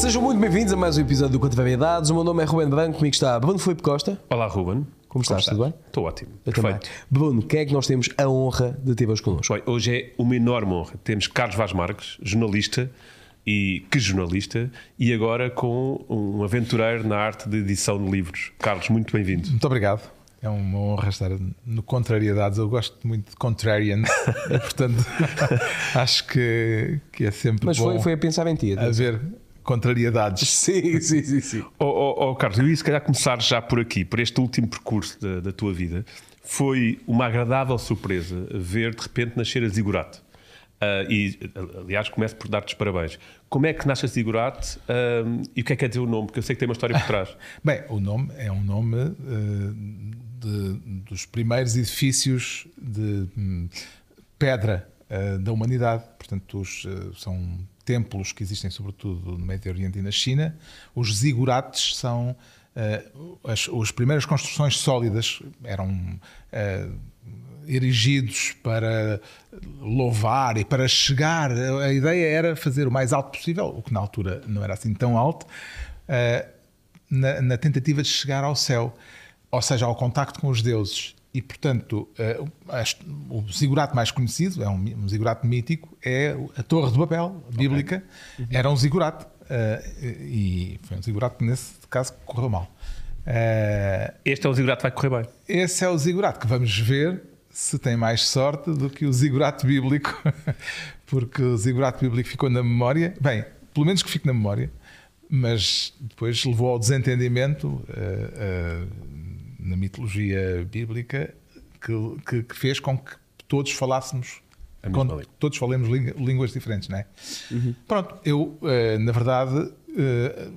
Sejam muito bem-vindos a mais um episódio do Quanto Variedades. O meu nome é Ruben Branco, comigo está Bruno Filipe Costa. Olá, Ruben. Como estás? Tudo bem? Estou ótimo. Eu Perfeito. também. Bruno, quem é que nós temos a honra de ter hoje connosco? Olha, Hoje é uma enorme honra. Temos Carlos Vaz Marques, jornalista, e que jornalista, e agora com um aventureiro na arte de edição de livros. Carlos, muito bem-vindo. Muito obrigado. É uma honra estar no Contrariedades. Eu gosto muito de Contrarian portanto, acho que, que é sempre Mas bom foi, foi a pensar em ti. atenção. haver contrariedades. Sim, sim, sim, sim. Oh, oh, oh, Carlos, eu ia se calhar começar já por aqui, por este último percurso da, da tua vida. Foi uma agradável surpresa ver de repente nascer a Zigurate. Ah, e, aliás, começo por dar-te os parabéns. Como é que nasce a Zigurate ah, e o que é que quer dizer o nome? Porque eu sei que tem uma história por trás. Bem, o nome é um nome eh, de- dos primeiros edifícios de hum, pedra da humanidade. Portanto, os, são templos que existem sobretudo no Médio Oriente e na China. Os zigurates são eh, as, as primeiras construções sólidas, eram eh, erigidos para louvar e para chegar. A ideia era fazer o mais alto possível, o que na altura não era assim tão alto, eh, na, na tentativa de chegar ao céu, ou seja, ao contacto com os deuses. E, portanto, eh, o zigurato mais conhecido, é um, zigurato mítico, é a Torre de Babel, bíblica. Era um zigurato. eh, e foi um zigurato que, nesse caso, correu mal. Eh, Este é o Zigurate que vai correr bem. esse é o zigurato que vamos ver se tem mais sorte do que o zigurato bíblico, porque o zigurato bíblico ficou na memória, bem, pelo menos que fique na memória, mas depois levou ao desentendimento na mitologia bíblica que, que- que fez com que todos falássemos, A mesma com- língua. todos falemos língua- línguas diferentes, não é? Pronto, eu, eh, na verdade, eh,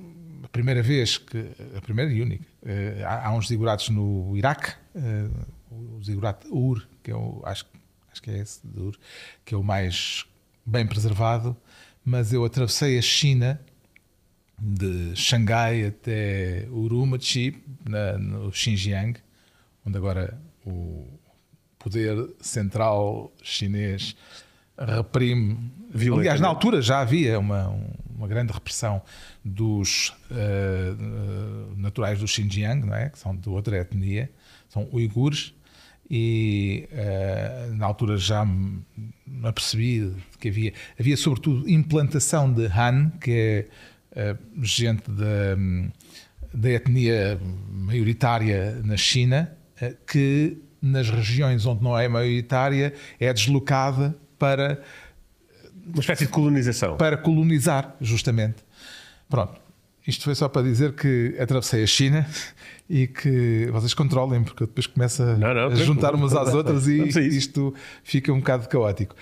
a primeira vez que, a primeira e única, eh, há, há uns ziguratos no Iraque, o zigurato Ur, que é o, acho, acho que é esse de Ur, que é o mais bem preservado, mas eu atravessei a China de Xangai até Urumqi, na, no Xinjiang, onde agora o poder central chinês reprime. Violentamente. Aliás, na altura já havia uma, uma grande repressão dos eh, naturais do Xinjiang, não é? que são de outra etnia, são uigures, e eh, na altura já me apercebi que havia, havia sobretudo implantação de Han, que é gente da, da etnia maioritária na China, eh, que nas regiões onde não é maioritária é deslocada para Uma espécie de colonização. para colonizar, justamente. Pronto. Isto foi só para dizer que atravessei a China e que vocês controlem, porque eu depois começo a, Não, não, a juntar umas às outras e isto fica um bocado caótico.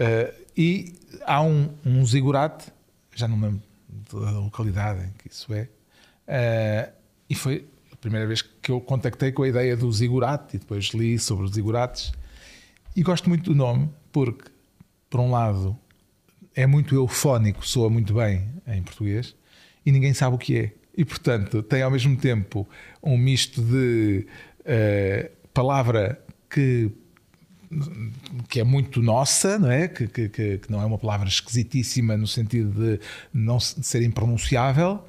Eh, e há um, um zigurate, já não lembro da localidade em que isso é, eh, e foi a primeira vez que eu contactei com a ideia do zigurate e depois li sobre os zigurates e gosto muito do nome porque, por um lado, é muito eufónico, soa muito bem em português e ninguém sabe o que é. E, portanto, tem ao mesmo tempo um misto de eh, palavra que, que é muito nossa, não é? Que, que- que- não é uma palavra esquisitíssima no sentido de não de ser impronunciável,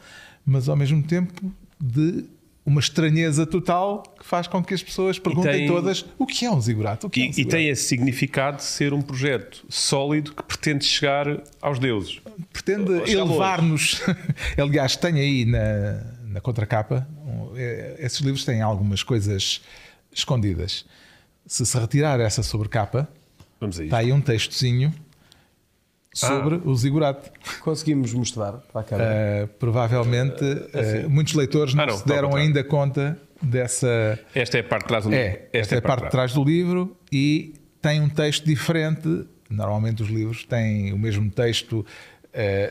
mas ao mesmo tempo de uma estranheza total que faz com que as pessoas perguntem tem- todas o que é um zigurato? O que é um E, e zigurato? tem esse significado de ser um projeto sólido que pretende chegar aos deuses. pretende elevar-nos. Aliás, tem aí na, na contracapa, um, é, esses livros têm algumas coisas escondidas. Se se retirar essa sobrecapa, está aí um textozinho sobre Ah. o zigurato. Conseguimos mostrar para a câmera. Uh, provavelmente uh, muitos leitores não, Ah, não, se deram ainda conta dessa. Esta é a parte de trás do É, esta é a parte de trás do livro e tem um texto diferente. Normalmente os livros têm o mesmo texto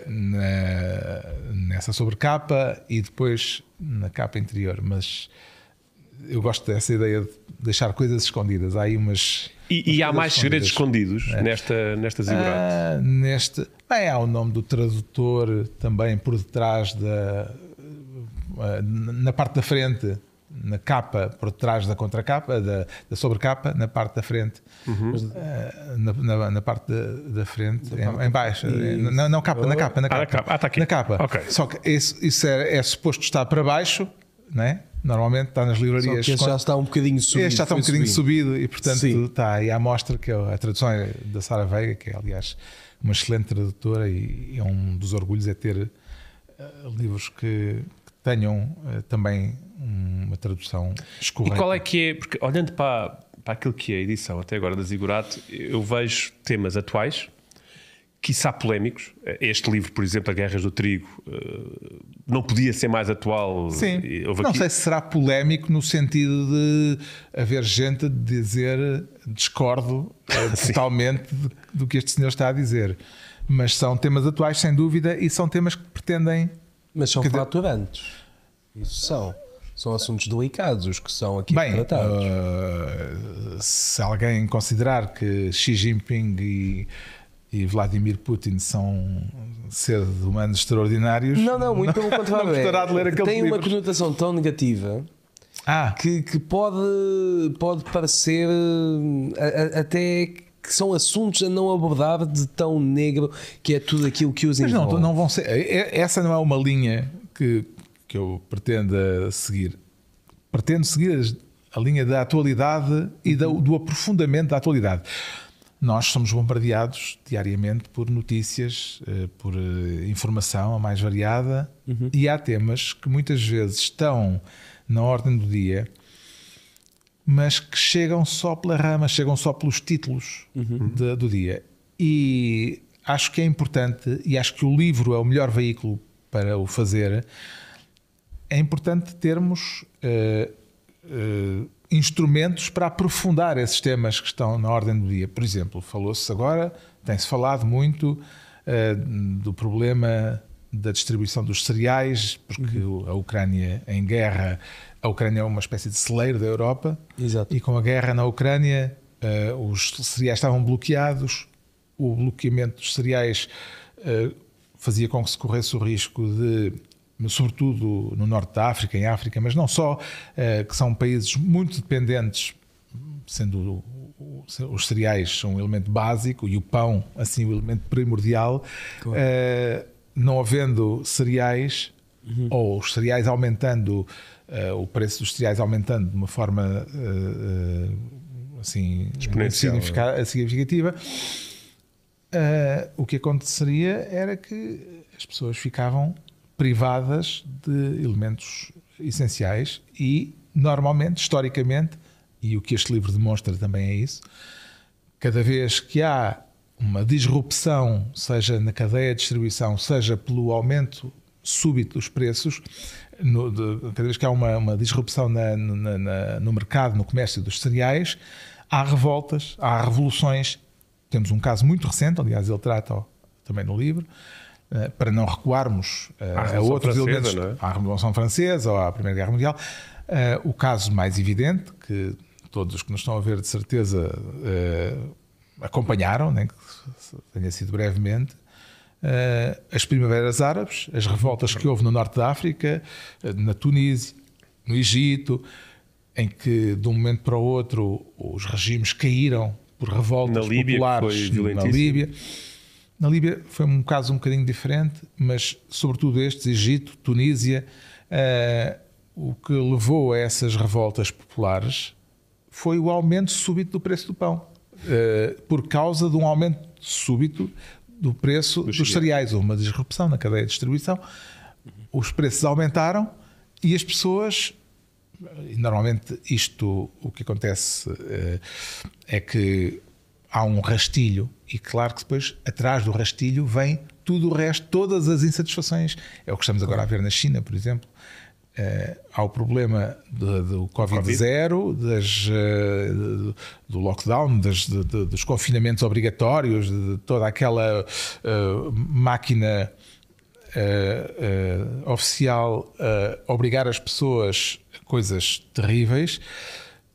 na- nessa sobrecapa e depois na capa interior, mas eu gosto dessa ideia de deixar coisas escondidas. Há aí umas. E, e há mais segredos escondidos É. nesta, nesta zigurate. Ah, neste. Bem, há o nome do tradutor também por detrás da. ah, na parte da frente, na capa, por trás da contracapa, da, da sobrecapa, na parte da frente, Uhum. eh, na, na- na parte da, da frente, em, em baixo, não, não capa, na capa, na Ah, capa, na capa. Ah, tá aqui. na capa. Ok. Só que isso, isso é, é suposto estar para baixo, né? Normalmente está nas Só livrarias. que este já está um bocadinho subido. Este já está um bocadinho subindo. subido e, portanto, Sim. está aí à mostra que é a tradução é da Sara Veiga, que é, aliás, uma excelente tradutora e é um dos orgulhos é ter eh, livros que, que tenham eh, também uma tradução E escorreta. qual é que é? Porque olhando para, para aquilo que é a edição até agora da Zigurato, eu vejo temas atuais, quiçá polémicos. Este livro, por exemplo, A Guerras do Trigo, eh, não podia ser mais atual. Sim, houve não aqui- sei se será polémico no sentido de haver gente a dizer discordo eh, totalmente do- que este senhor está a dizer. Mas são temas atuais, sem dúvida, e são temas que pretendem Mas são dizer- fraturantes. Isso são. São assuntos delicados os que são aqui Bem, tratados. uh, se alguém considerar que Xi Jinping e, e Vladimir Putin são seres humanos extraordinários, não, não, muito pelo contrário. é, tem uma conotação tão negativa Ah, que, que pode, pode parecer eh, a- a- até que são assuntos a não abordar de tão negro que é tudo aquilo que os mas não, envolve. não vão ser. é- Essa não é uma linha que, que eu pretendo seguir. Pretendo seguir a linha da atualidade e da- do aprofundamento da atualidade. Nós somos bombardeados diariamente por notícias, eh, por eh, informação a mais variada, e há temas que muitas vezes estão na ordem do dia, mas que chegam só pela rama, chegam só pelos títulos de- do dia. E acho que é importante, e acho que o livro é o melhor veículo para o fazer. É importante termos eh, eh, instrumentos para aprofundar esses temas que estão na ordem do dia. Por exemplo, falou-se agora, tem-se falado muito eh, do problema da distribuição dos cereais, porque a Ucrânia em guerra, a Ucrânia é uma espécie de celeiro da Europa, Exato. e com a guerra na Ucrânia, eh, os cereais estavam bloqueados, o bloqueamento dos cereais eh, fazia com que se corresse o risco de, sobretudo no norte da África, em África, mas não só, eh, que são países muito dependentes, sendo os cereais um elemento básico e o pão, assim, o elemento primordial, eh, não havendo cereais, ou os cereais aumentando, eh, o preço dos cereais aumentando de uma forma assim, significa- significativa, o que aconteceria era que as pessoas ficavam privadas de elementos essenciais e, normalmente, historicamente, e o que este livro demonstra também é isso, cada vez que há uma disrupção, seja na cadeia de distribuição, seja pelo aumento súbito dos preços, no- de- cada vez que há uma, uma disrupção na- na- na- no mercado, no comércio dos cereais, há revoltas, há revoluções. Temos um caso muito recente, aliás, ele trata também no livro, para não recuarmos eh, a outros Francesa, elementos, é? à Revolução Francesa ou à Primeira Guerra Mundial. Eh, o caso mais evidente, que todos os que nos estão a ver de certeza eh, acompanharam, nem que tenha sido brevemente, eh, as primaveras árabes, as revoltas que houve no norte da África, eh, na Tunísia, no Egito, em que de um momento para o outro os regimes caíram por revoltas Na Líbia, populares na. Líbia. Na Líbia foi um caso um bocadinho diferente, mas sobretudo estes, Egito, Tunísia, eh, o que levou a essas revoltas populares foi o aumento súbito do preço do pão, eh, por causa de um aumento súbito do preço dos, cereais. Houve uma disrupção na cadeia de distribuição, os preços aumentaram e as pessoas normalmente isto o que acontece eh, é que há um rastilho e claro que depois atrás do rastilho vem tudo o resto, todas as insatisfações. É o que estamos agora a ver na China, por exemplo. Eh, há o problema de- do Covid-0, das, eh, de- do lockdown, das- de- de- dos confinamentos obrigatórios, de toda aquela eh, máquina oficial a obrigar as pessoas a coisas terríveis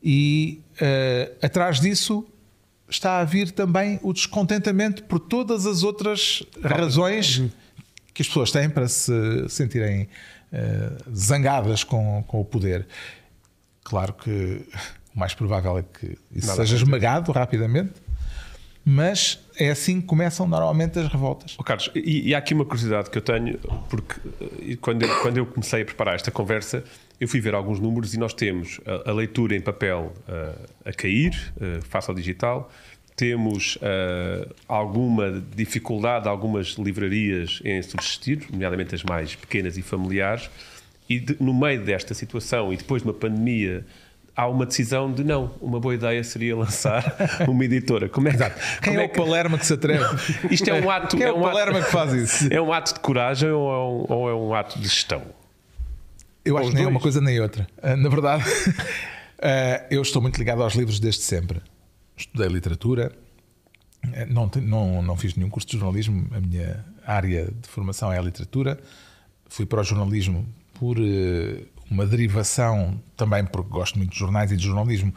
e atrás disso está a vir também o descontentamento por todas as outras razões que as pessoas têm para se sentirem eh, zangadas com, com o poder. Claro que o mais provável é que isso Nada seja esmagado rapidamente, mas é assim que começam normalmente as revoltas. Oh, Carlos, e, e há aqui uma curiosidade que eu tenho, porque eh, quando eu, quando eu comecei a preparar esta conversa, eu fui ver alguns números e nós temos a, a leitura em papel eh, a cair, eh, face ao digital, temos eh, alguma dificuldade, algumas livrarias em subsistir, nomeadamente as mais pequenas e familiares, e de- no meio desta situação e depois de uma pandemia. Há uma decisão de não, uma boa ideia seria lançar uma editora. Como é que, Quem é, é o que- Palermo que se atreve? isto é um ato. Quem é, é o um ato- Palermo que faz isso? é um ato de coragem ou é um, ou é um ato de gestão? Eu acho que nem é os uma dois. coisa nem outra. Ah, Na verdade, ah, eu estou muito ligado aos livros desde sempre. Estudei literatura, eh, não, não, não fiz nenhum curso de jornalismo, a minha área de formação é a literatura. Fui para o jornalismo por uma derivação, também porque gosto muito de jornais e de jornalismo,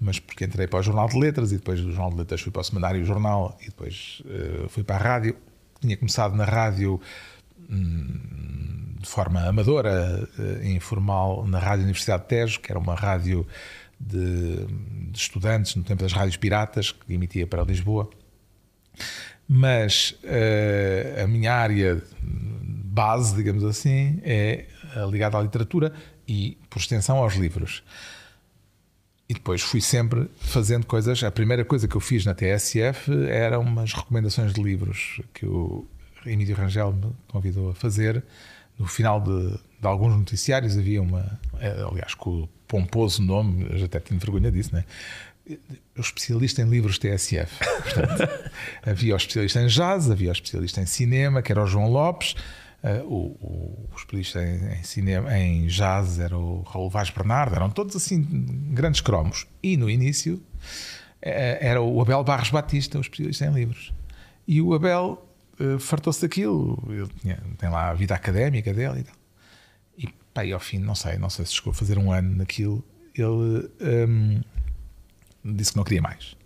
mas porque entrei para o Jornal de Letras e depois do Jornal de Letras fui para o Semanário Jornal e depois fui para a rádio. Tinha começado na rádio de forma amadora, eh, informal, na Rádio Universidade de Tejo, que era uma rádio de, de estudantes no tempo das rádios piratas, que emitia para Lisboa. Mas eh, a minha área base, digamos assim, é eh, ligada à literatura e, por extensão, aos livros. E depois fui sempre fazendo coisas. A primeira coisa que eu fiz na TSF eram umas recomendações de livros que o Emílio Rangel me convidou a fazer. No final de, de alguns noticiários havia uma, eh, aliás, com o pomposo nome, eu já até tenho vergonha disso, né? O especialista em livros TSF. Portanto, havia o especialista em jazz, havia o especialista em cinema, que era o João Lopes. eh, o, o- especialista em, em cinema, em jazz era o Raul Vaz Bernardo, eram todos assim grandes cromos. E no início eh, era o Abel Barros Batista, o especialista em livros. E o Abel eh, fartou-se daquilo, ele tinha, tem lá a vida académica dele e tal. E pá, e ao fim, não sei, não sei se chegou a fazer um ano naquilo, ele hum, disse que não queria mais.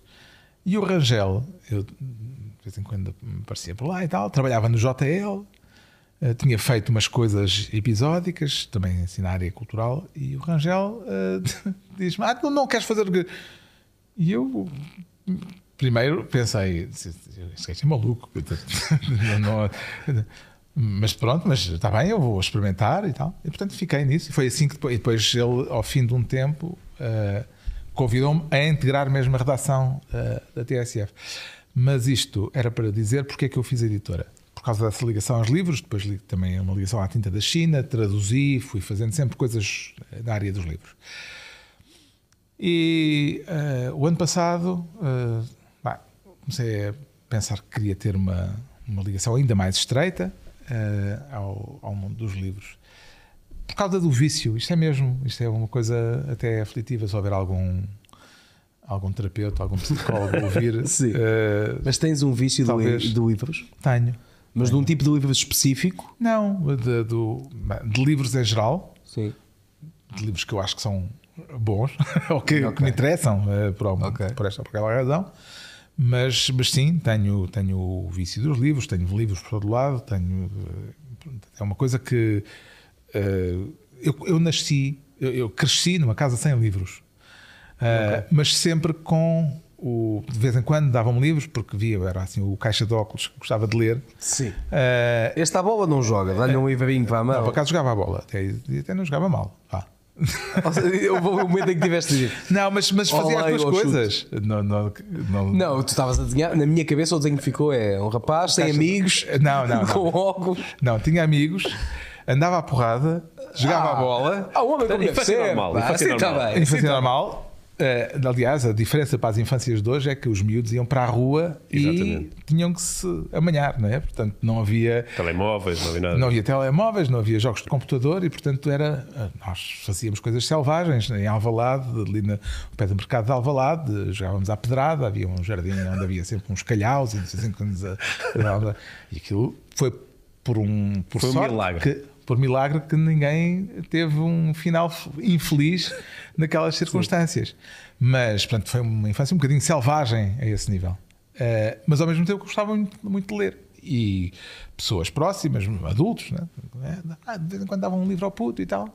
E o Rangel, eu de vez em quando aparecia por lá e tal, trabalhava no JL, eh, tinha feito umas coisas episódicas, também assim na área cultural, e o Rangel eh, diz-me: Ah, tu não queres fazer. o quê?" E eu primeiro pensei: Este é maluco. Mas pronto, mas está bem, eu vou experimentar e tal. E portanto fiquei nisso. E foi assim que depois, e depois ele, ao fim de um tempo, eh, convidou-me a integrar mesmo a redação eh, da TSF. Mas isto era para dizer porque é que eu fiz a editora. Por causa dessa ligação aos livros, depois li também uma ligação à tinta da China, traduzi, fui fazendo sempre coisas eh, na área dos livros. E eh, o ano passado bah, comecei a pensar que queria ter uma, uma ligação ainda mais estreita eh, ao, ao mundo dos livros. Por causa do vício, isto é mesmo, isto é uma coisa até aflitiva se houver algum, algum terapeuta, algum psicólogo a ouvir. Sim. eh, Mas tens um vício de, Talvez. de livros? tenho. Mas de um tipo de livros específico? Não, de, do- de livros em geral, Sim. de livros que eu acho que são bons ou que, que Ok. me interessam eh, por, alguma- Ok. por esta ou por aquela razão. Mas, mas sim, tenho, tenho o vício dos livros, tenho livros por todo lado, tenho. eh, É uma coisa que. eh, eu, eu nasci, eu, eu cresci numa casa sem livros, Eh, mas sempre com. O, de vez em quando davam-me livros, porque via, era assim o caixa de óculos que gostava de ler. Sim. Este à bola não joga, dá-lhe um livrinho para a não, por mão. acaso jogava a bola, até, até não jogava mal. vá. Ou seja, Houve um momento em que tiveste de dizer. Não, mas, mas fazia Olá, as duas coisas. Não, não, não, Não, tu estavas a desenhar. Na minha cabeça, o desenho que ficou é um rapaz sem amigos, Não, não, não. com óculos. Não, tinha amigos, andava à porrada, jogava Ah. a bola, Ah, o homem como deve Infância ser. normal, pá. infância Assim está normal. bem. infância assim tá normal. Eh, aliás, a diferença para as infâncias de hoje é que os miúdos iam para a rua Exatamente. e tinham que se amanhar, não é? Portanto, não havia, Telemóveis, não havia nada. não havia telemóveis, não havia jogos de computador e, portanto, era eh, nós fazíamos coisas selvagens em Alvalade, ali no pé do mercado de Alvalade, jogávamos à pedrada, havia um jardim onde havia sempre uns calhaus e não sei assim, quando e aquilo foi por um por Foi um sorte milagre. que- por milagre que ninguém teve um final infeliz naquelas circunstâncias. Mas, portanto, foi uma infância um bocadinho selvagem a esse nível. Eh, mas ao mesmo tempo gostava muito, muito de ler. E pessoas próximas, adultos, né? Ah, de vez em quando davam um livro ao puto e tal.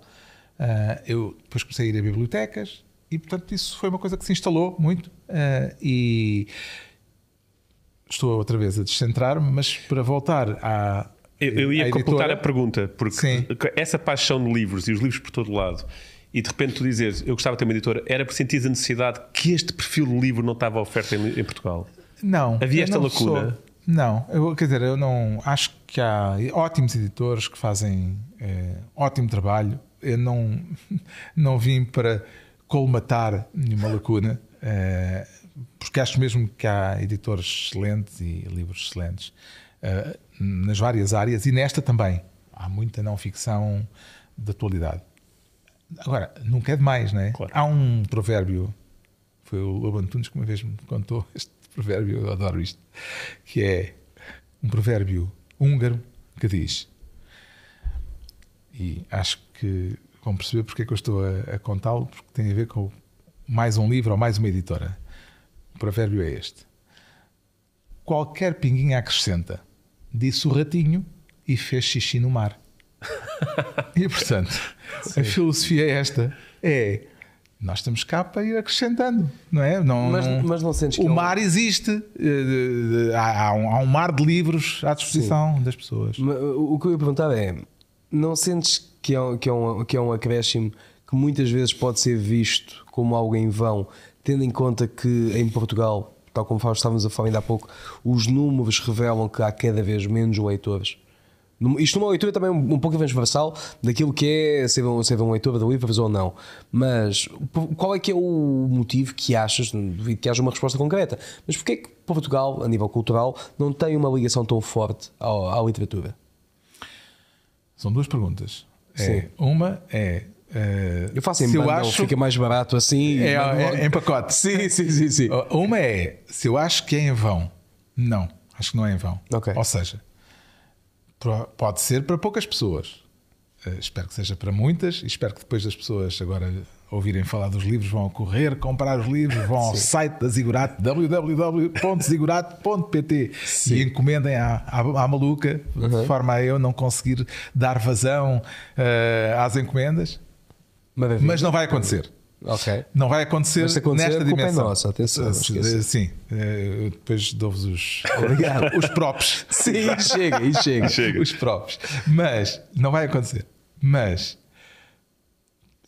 Uh, eu depois comecei a ir a bibliotecas e, portanto, isso foi uma coisa que se instalou muito. Uh, e estou outra vez a descentrar-me, mas para voltar à. Eu, eu ia à completar editora- a pergunta, porque Sim. essa paixão de livros e os livros por todo lado, e de repente tu dizes, eu gostava de ter uma editora, era por sentir a necessidade que este perfil de livro não estava à oferta em, em Portugal. Não. Havia esta não lacuna? sou- não, eu, quer dizer, eu não. Acho que há ótimos editores que fazem eh, ótimo trabalho. Eu não, não vim para colmatar nenhuma lacuna, eh, porque acho mesmo que há editores excelentes e livros excelentes eh, nas várias áreas e nesta também. Há muita não ficção de atualidade. Agora, nunca é demais, não é? Claro. Há um provérbio, foi o Lobo Antunes que uma vez me contou este provérbio, eu adoro isto, que é um provérbio húngaro que diz, e acho que vão perceber porque é que eu estou a, a contá-lo, porque tem a ver com mais um livro ou mais uma editora. O provérbio é este: Qualquer pinguinha acrescenta, disse o ratinho e fez xixi no mar. e portanto, a filosofia é esta: é nós estamos cá para ir acrescentando, não é? Não, Mas- mas não sentes que o é um- mar existe, eh, há, há um, há um mar de livros à disposição das pessoas. Mas, O que eu ia perguntar é: não sentes que é, um, que, é um, que é um acréscimo que muitas vezes pode ser visto como algo em vão, tendo em conta que em Portugal, tal como estávamos a falar ainda há pouco, os números revelam que há cada vez menos leitores. Isto numa leitura também um pouco transversal daquilo que é ser um, ser um leitor de livros ou não. Mas qual é que é o motivo que achas, duvido que haja uma resposta concreta, mas porquê é que Portugal, a nível cultural, não tem uma ligação tão forte ao- à literatura? São duas perguntas. É, uma é. Eh, Eu faço em eu bundle, acho fica mais barato assim. É, é- é em pacote. Sim, sim, sim, sim. Uma é se eu acho que é em vão. Não, acho que não é em vão. Ok. Ou seja, pode ser para poucas pessoas. Eh, espero que seja para muitas e espero que depois das pessoas agora ouvirem falar dos livros vão correr, comprar os livros, vão ao site da Zigurato, www.zigurato.pt e encomendem à, à, à maluca, Uhum. de forma a eu não conseguir dar vazão eh, às encomendas. Maravilha. Mas não vai acontecer. Não vai acontecer, acontecer, nesta é dimensão. nossa, atenção. Sim, eh, depois dou-vos os, Obrigado. os props. Sim, chega, e chega. Chega. Os props. Mas não vai acontecer. Mas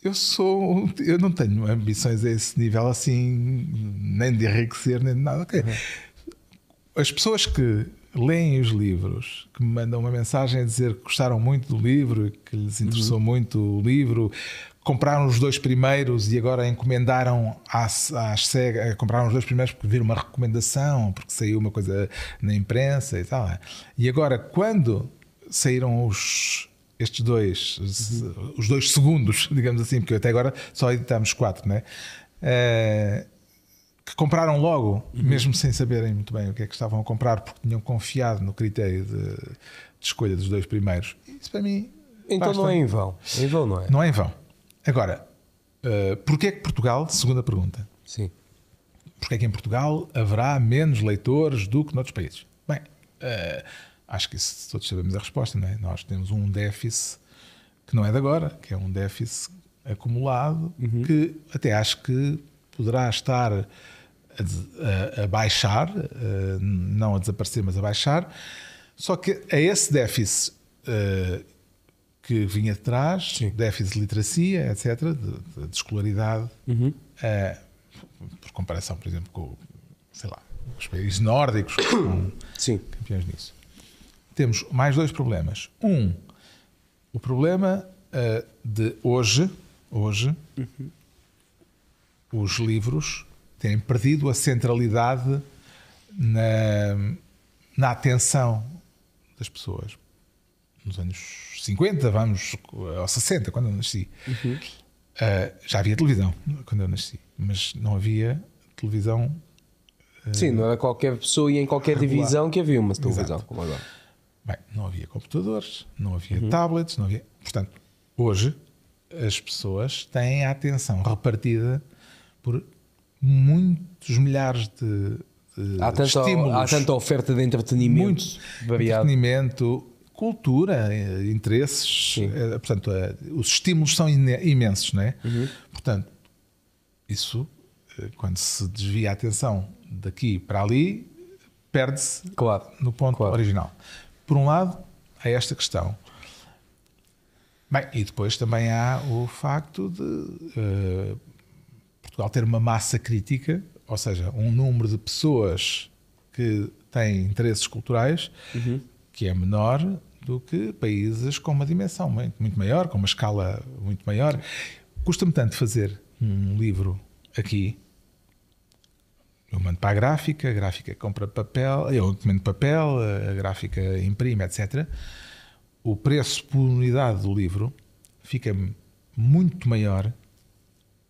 eu sou. Eu não tenho ambições a esse nível assim, nem de enriquecer, nem de nada. Ok. As pessoas que leem os livros, que me mandam uma mensagem a dizer que gostaram muito do livro, que lhes interessou muito o livro, compraram os dois primeiros e agora encomendaram às, às cegas, compraram os dois primeiros porque viram uma recomendação, porque saiu uma coisa na imprensa e tal. E agora, quando saíram os, estes dois, os, dois segundos, digamos assim, porque até agora só editamos quatro, né? Eh, que compraram logo, mesmo sem saberem muito bem o que é que estavam a comprar, porque tinham confiado no critério de, de escolha dos dois primeiros. Isso para mim. Então basta. não é em vão. Em vão não é? Não é em vão. Agora, uh, porquê que Portugal, segunda pergunta, Sim. porquê que em Portugal haverá menos leitores do que noutros países? Bem, uh, acho que isso todos sabemos a resposta, não é? Nós temos um déficit que não é de agora, que é um déficit acumulado, que até acho que poderá estar a, a- a baixar, uh, não a desaparecer, mas a baixar. Só que a esse déficit uh, que vinha de trás, déficit de literacia, etc., de, de- de escolaridade, uh, por comparação, por exemplo, com sei lá, os países nórdicos, que são Sim. campeões nisso. Temos mais dois problemas. Um, o problema uh, de hoje, hoje, os livros têm perdido a centralidade na, na atenção das pessoas. Nos anos 50, vamos, ou 60, quando eu nasci, uh, já havia televisão quando eu nasci, mas não havia televisão Sim, não era qualquer pessoa e em qualquer Regular. divisão que havia uma televisão, Exato. como agora. Bem, não havia computadores, não havia tablets, não havia. Portanto, hoje as pessoas têm a atenção repartida por muitos milhares de, de Há tanta, estímulos. há tanta oferta de entretenimento muito variado. entretenimento cultura, eh, interesses, eh, portanto, eh, os estímulos são imensos, não é? Portanto, isso, quando se desvia a atenção daqui para ali, perde-se Claro. no ponto Claro. original. Por um lado, há esta questão. Bem, e depois também há o facto de eh, Portugal ter uma massa crítica, ou seja, um número de pessoas que têm interesses culturais que é menor do que países com uma dimensão muito, maior, com uma escala muito maior. Custa-me tanto fazer um livro aqui. Eu mando para a gráfica, a gráfica compra papel, eu encomendo papel, a gráfica imprime, etc. O preço por unidade do livro fica muito maior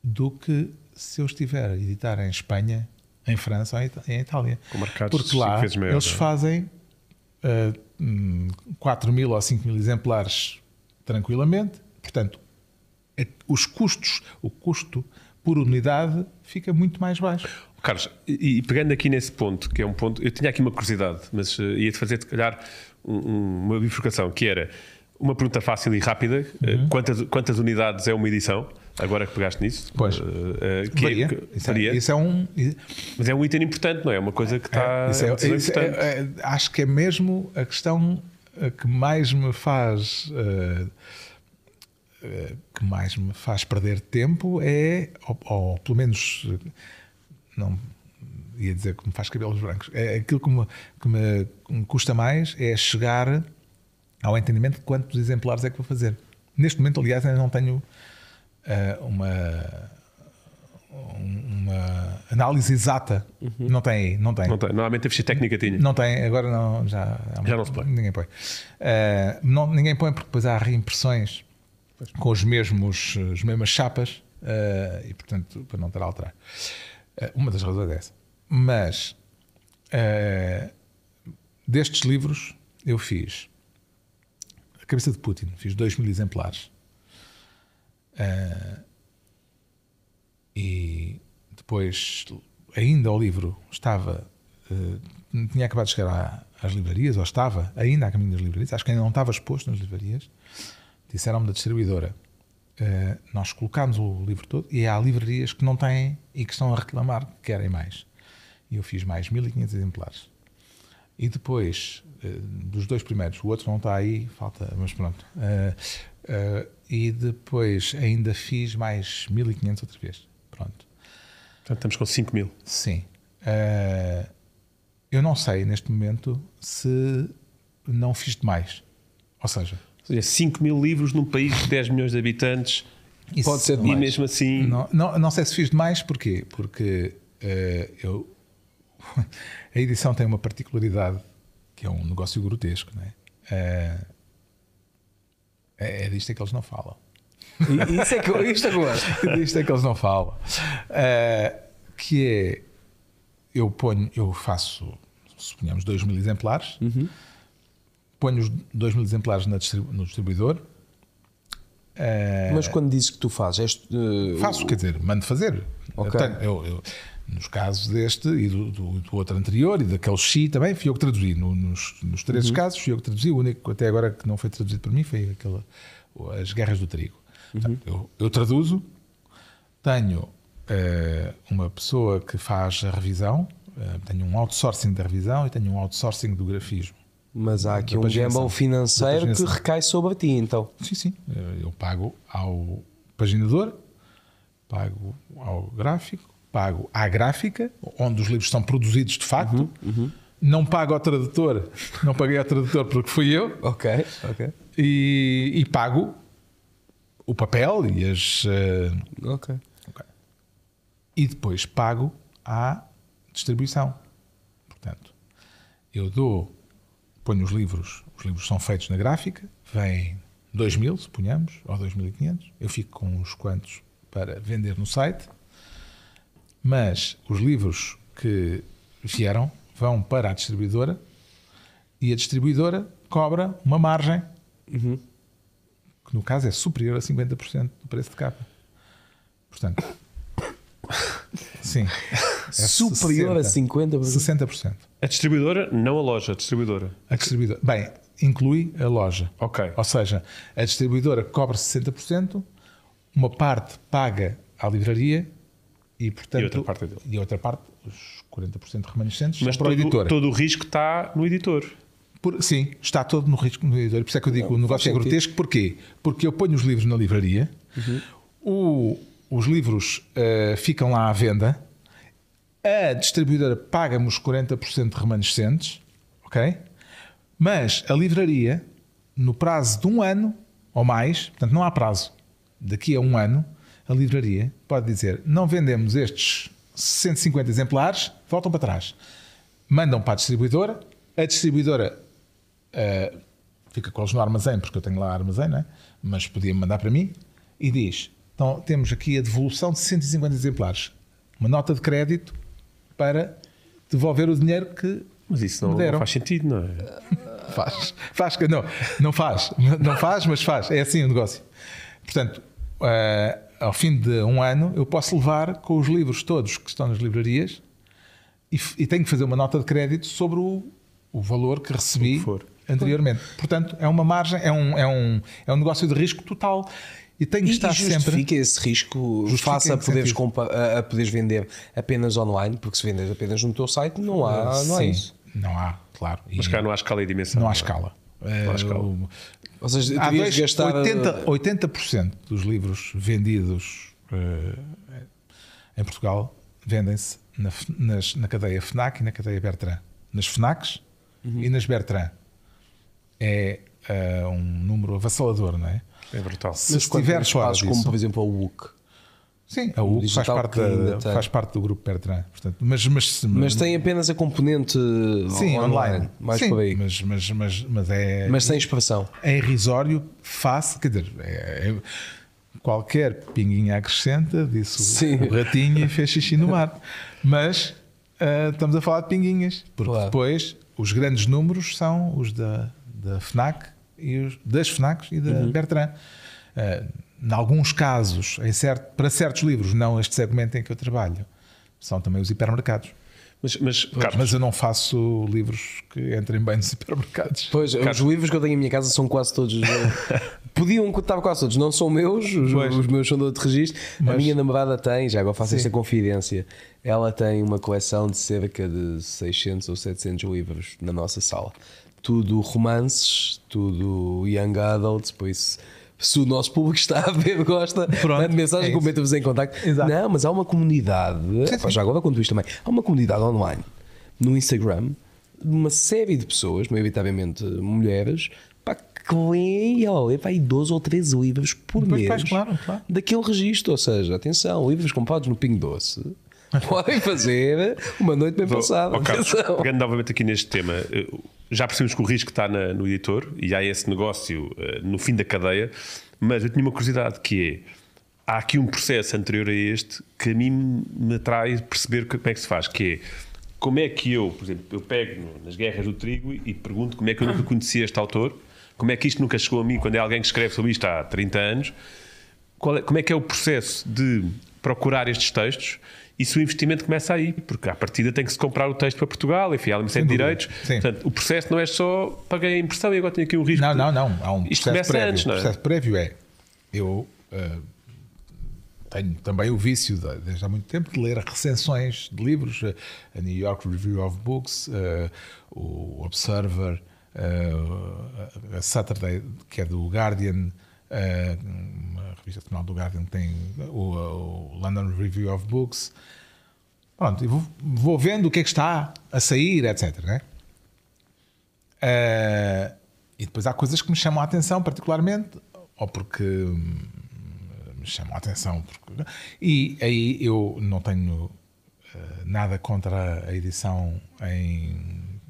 do que se eu estiver a editar em Espanha, em França ou em Itália. Com mercados Porque lá maiores, eles fazem uh, 4 mil ou 5 mil exemplares tranquilamente. Portanto, é- os custos, o custo por unidade fica muito mais baixo. Carlos, e, e pegando aqui nesse ponto, que é um ponto, eu tinha aqui uma curiosidade, mas eh, ia-te fazer, se calhar, um- um- uma bifurcação, que era uma pergunta fácil e rápida: eh, Uhum. quantas, quantas unidades é uma edição? Agora que pegaste nisso, Pois. Eh, que é- Varia. que- Isso, é, varia. isso é um. mas é um item importante, não é? É uma coisa que está. Isso é- é, isso é- é- acho que é mesmo a questão eh, que mais me faz eh, que mais me faz perder tempo é ou, ou pelo menos não ia dizer que me faz cabelos brancos é aquilo que me, que me- que me custa mais é chegar ao entendimento de quantos exemplares é que vou fazer neste momento aliás ainda não tenho uma uma análise exata não tem aí, não tem Não tem. Normalmente a ficha técnica tinha. não tem, agora não, já, Já não se põe. Ninguém põe. Eh, não, ninguém põe porque depois há reimpressões com os mesmos, as mesmas chapas eh, e, portanto, para não estar a alterar. Eh, uma das razões é essa. Mas eh, destes livros eu fiz A Cabeça de Putin, fiz 2 mil exemplares. Eh, e depois, ainda o livro estava. eh, tinha acabado de chegar à- às livrarias, ou estava ainda a caminho das livrarias, acho que ainda não estava exposto nas livrarias. Disseram-me da distribuidora. eh, nós colocámos o livro todo e há livrarias que não têm e que estão a reclamar que querem mais. E eu fiz mais 1500 exemplares. E depois, dos dois primeiros, o outro não está aí, falta, mas pronto. Eh, eh, e depois ainda fiz mais 1500 outra vez. Pronto. Portanto, estamos com 5 mil. Sim. Eh, eu não sei neste momento se não fiz demais. Ou seja, Ou seja, 5 mil livros num país de 10 milhões de habitantes. isso- Pode ser E demais. mesmo assim. Não, não, não sei se fiz demais, porquê? Porque eh, eu, a edição tem uma particularidade que é um negócio grotesco, não é? Eh, é, é disto é que eles não falam. Isso é que eu, isto é que eu gosto. disto é que eles não falam. Eh, que é, eu ponho, eu faço, suponhamos, 2 mil exemplares, ponho os 2 mil exemplares distribu- no distribuidor. eh, Mas quando dizes que tu fazes, és, eh, Faço, quer dizer, mando fazer. Ok. Eu tenho- eu- eu- nos casos deste e do, do- do outro anterior e daquele Xi também, fui eu que traduzi. No- nos, nos três casos, fui eu que traduzi. O único até agora que não foi traduzido por mim foi aquela, As Guerras do Trigo. Portanto, eu, eu traduzo, tenho eh, uma pessoa que faz a revisão, eh, tenho um outsourcing da revisão e tenho um outsourcing do grafismo. mas há aqui um gamble financeiro que recai sobre ti, então. Sim, sim. Eu pago ao paginador, pago ao gráfico, pago à gráfica, onde os livros são produzidos de facto. Não pago ao tradutor, não paguei ao tradutor porque fui eu. Ok, ok. E, e pago o papel e as. eh, Ok. e depois pago à distribuição. Portanto, eu dou, ponho os livros, os livros são feitos na gráfica, vêm 2 mil, suponhamos, ou 2.500, eu fico com uns quantos para vender no site, mas os livros que vieram vão para a distribuidora e a distribuidora cobra uma margem que no caso é superior a 50% do preço de capa. Portanto, sim. É Superior a 50%. 60%. A distribuidora, não a loja, a distribuidora. A distribuidora. Bem, inclui a loja. Ok. Ou seja, a distribuidora cobra 60%, uma parte paga à livraria e, portanto, E outra parte é dele. e a outra parte, os 40% remanescentes, Mas para todo, editora. todo o risco está no editor. Por- sim, está todo no risco no editor. Por isso é que eu digo que o negócio é sentido. grotesco. Porquê? Porque eu ponho os livros na livraria, o- os livros eh, ficam lá à venda, a distribuidora paga-me os 40% remanescentes, ok? Mas a livraria, no prazo de um ano ou mais, portanto não há prazo, daqui a um ano, a livraria pode dizer: não vendemos estes 150 exemplares, voltam para trás. Mandam para a distribuidora, a distribuidora Uh, fica com eles no armazém, porque eu tenho lá armazém, não é? mas podia-me mandar para mim e diz: então temos aqui a devolução de 150 exemplares, uma nota de crédito para devolver o dinheiro que Mas isso não, não faz sentido, não é? Faz, faz, não, não faz, não faz, mas faz, é assim o negócio. Portanto, uh, ao fim de um ano, eu posso levar com os livros todos que estão nas livrarias e, e tenho que fazer uma nota de crédito sobre o, o valor que recebi que for. anteriormente. Portanto, é uma margem, é um, é um, é um negócio de risco total e tem que E, estar e justifica sempre. esse risco face a poderes, a, a poderes vender apenas online, porque se vendes apenas no teu site não há, não há isso. não há, claro. E Mas cá não há escala e dimensão. não há é? escala. Não há escala. Uh, Ou seja, Há dois, gastar 80%, 80% dos livros vendidos eh, em Portugal vendem-se na, nas- na cadeia FNAC e na cadeia Bertrand. Nas FNACs Uhum. e nas Bertrand. É eh, um número avassalador, não é? É brutal. Se Mas tens fora disso, como por exemplo o Book. Sim, a U faz digital parte, da- faz parte do grupo Bertrand. Portanto, mas, mas, Mas tem apenas a componente sim, online, online. mais sim. Mas, mas, mas, mas é. Mas sem expressão. é irrisório face, quer dizer, é- é- qualquer pinguinha acrescenta, disse o- Sim. o ratinho e fez xixi no mar. Mas ah, estamos a falar de pinguinhas, porque Claro. depois os grandes números são os da, da FNAC e os das FNACs e da Uhum. Bertrand. Ah, em alguns casos, em certo, para certos livros, não este segmento em que eu trabalho, são também os hipermercados. Mas, mas Carlos, Mas eu não faço livros que entrem bem nos hipermercados. Pois, os livros que eu tenho em minha casa são quase todos. eh, Podiam estar quase todos, não são meus, os, Pois. os meus são de outro registro. A Mas- minha namorada tem, já agora faço Sim. esta confidência. Ela tem uma coleção de cerca de 600 ou 700 livros na nossa sala. Tudo romances, tudo young adults, por isso. Se o nosso público está a ver, gosta, Pronto, mande mensagem, é comenta-vos em contacto. Exato. Não, mas há uma comunidade, Sim, sim. já agora conto isto também, há uma comunidade online no Instagram de uma série de pessoas, maioritariamente mulheres, pá, que leem e pá, aí 12 ou 13 livros por Pois, mês pois, claro, claro. daquele registro. Ou seja, atenção, livros comprados no Pingo Doce podem fazer uma noite bem passada. Carlos, Atenção. pegando novamente aqui neste tema, eh, já percebemos que o risco está na- no editor e há esse negócio eh, no fim da cadeia, mas eu tinha uma curiosidade que é, há aqui um processo anterior a este que a mim me atrai perceber como é que se faz, que é como é que eu, por exemplo, eu pego nas guerras do trigo e pergunto como é que eu nunca conhecia este autor, como é que isto nunca chegou a mim quando é alguém que escreve sobre isto há 30 anos, qual é- como é que é o processo de procurar estes textos e se o investimento começa aí, porque à partida tem que se comprar o texto para Portugal, enfim, há uma série de direitos. Sim. Portanto, o processo não é só paguei a impressão e agora tenho aqui um risco. Não, não, não. Há um Isto começa prévio. antes, não é? O processo prévio é. Eu eh, tenho também o vício, de- desde há muito tempo, de ler recensões de livros, eh, a New York Review of Books, eh, o Observer, a Saturday, que é do Guardian, revista semanal do Guardian, tem o, o London Review of Books. Pronto, vou, vou vendo o que é que está a sair, etc. Né? Eh, e depois há coisas que me chamam a atenção particularmente, ou porque hum, me chamam a atenção. Porque... E aí eu não tenho eh, nada contra a edição em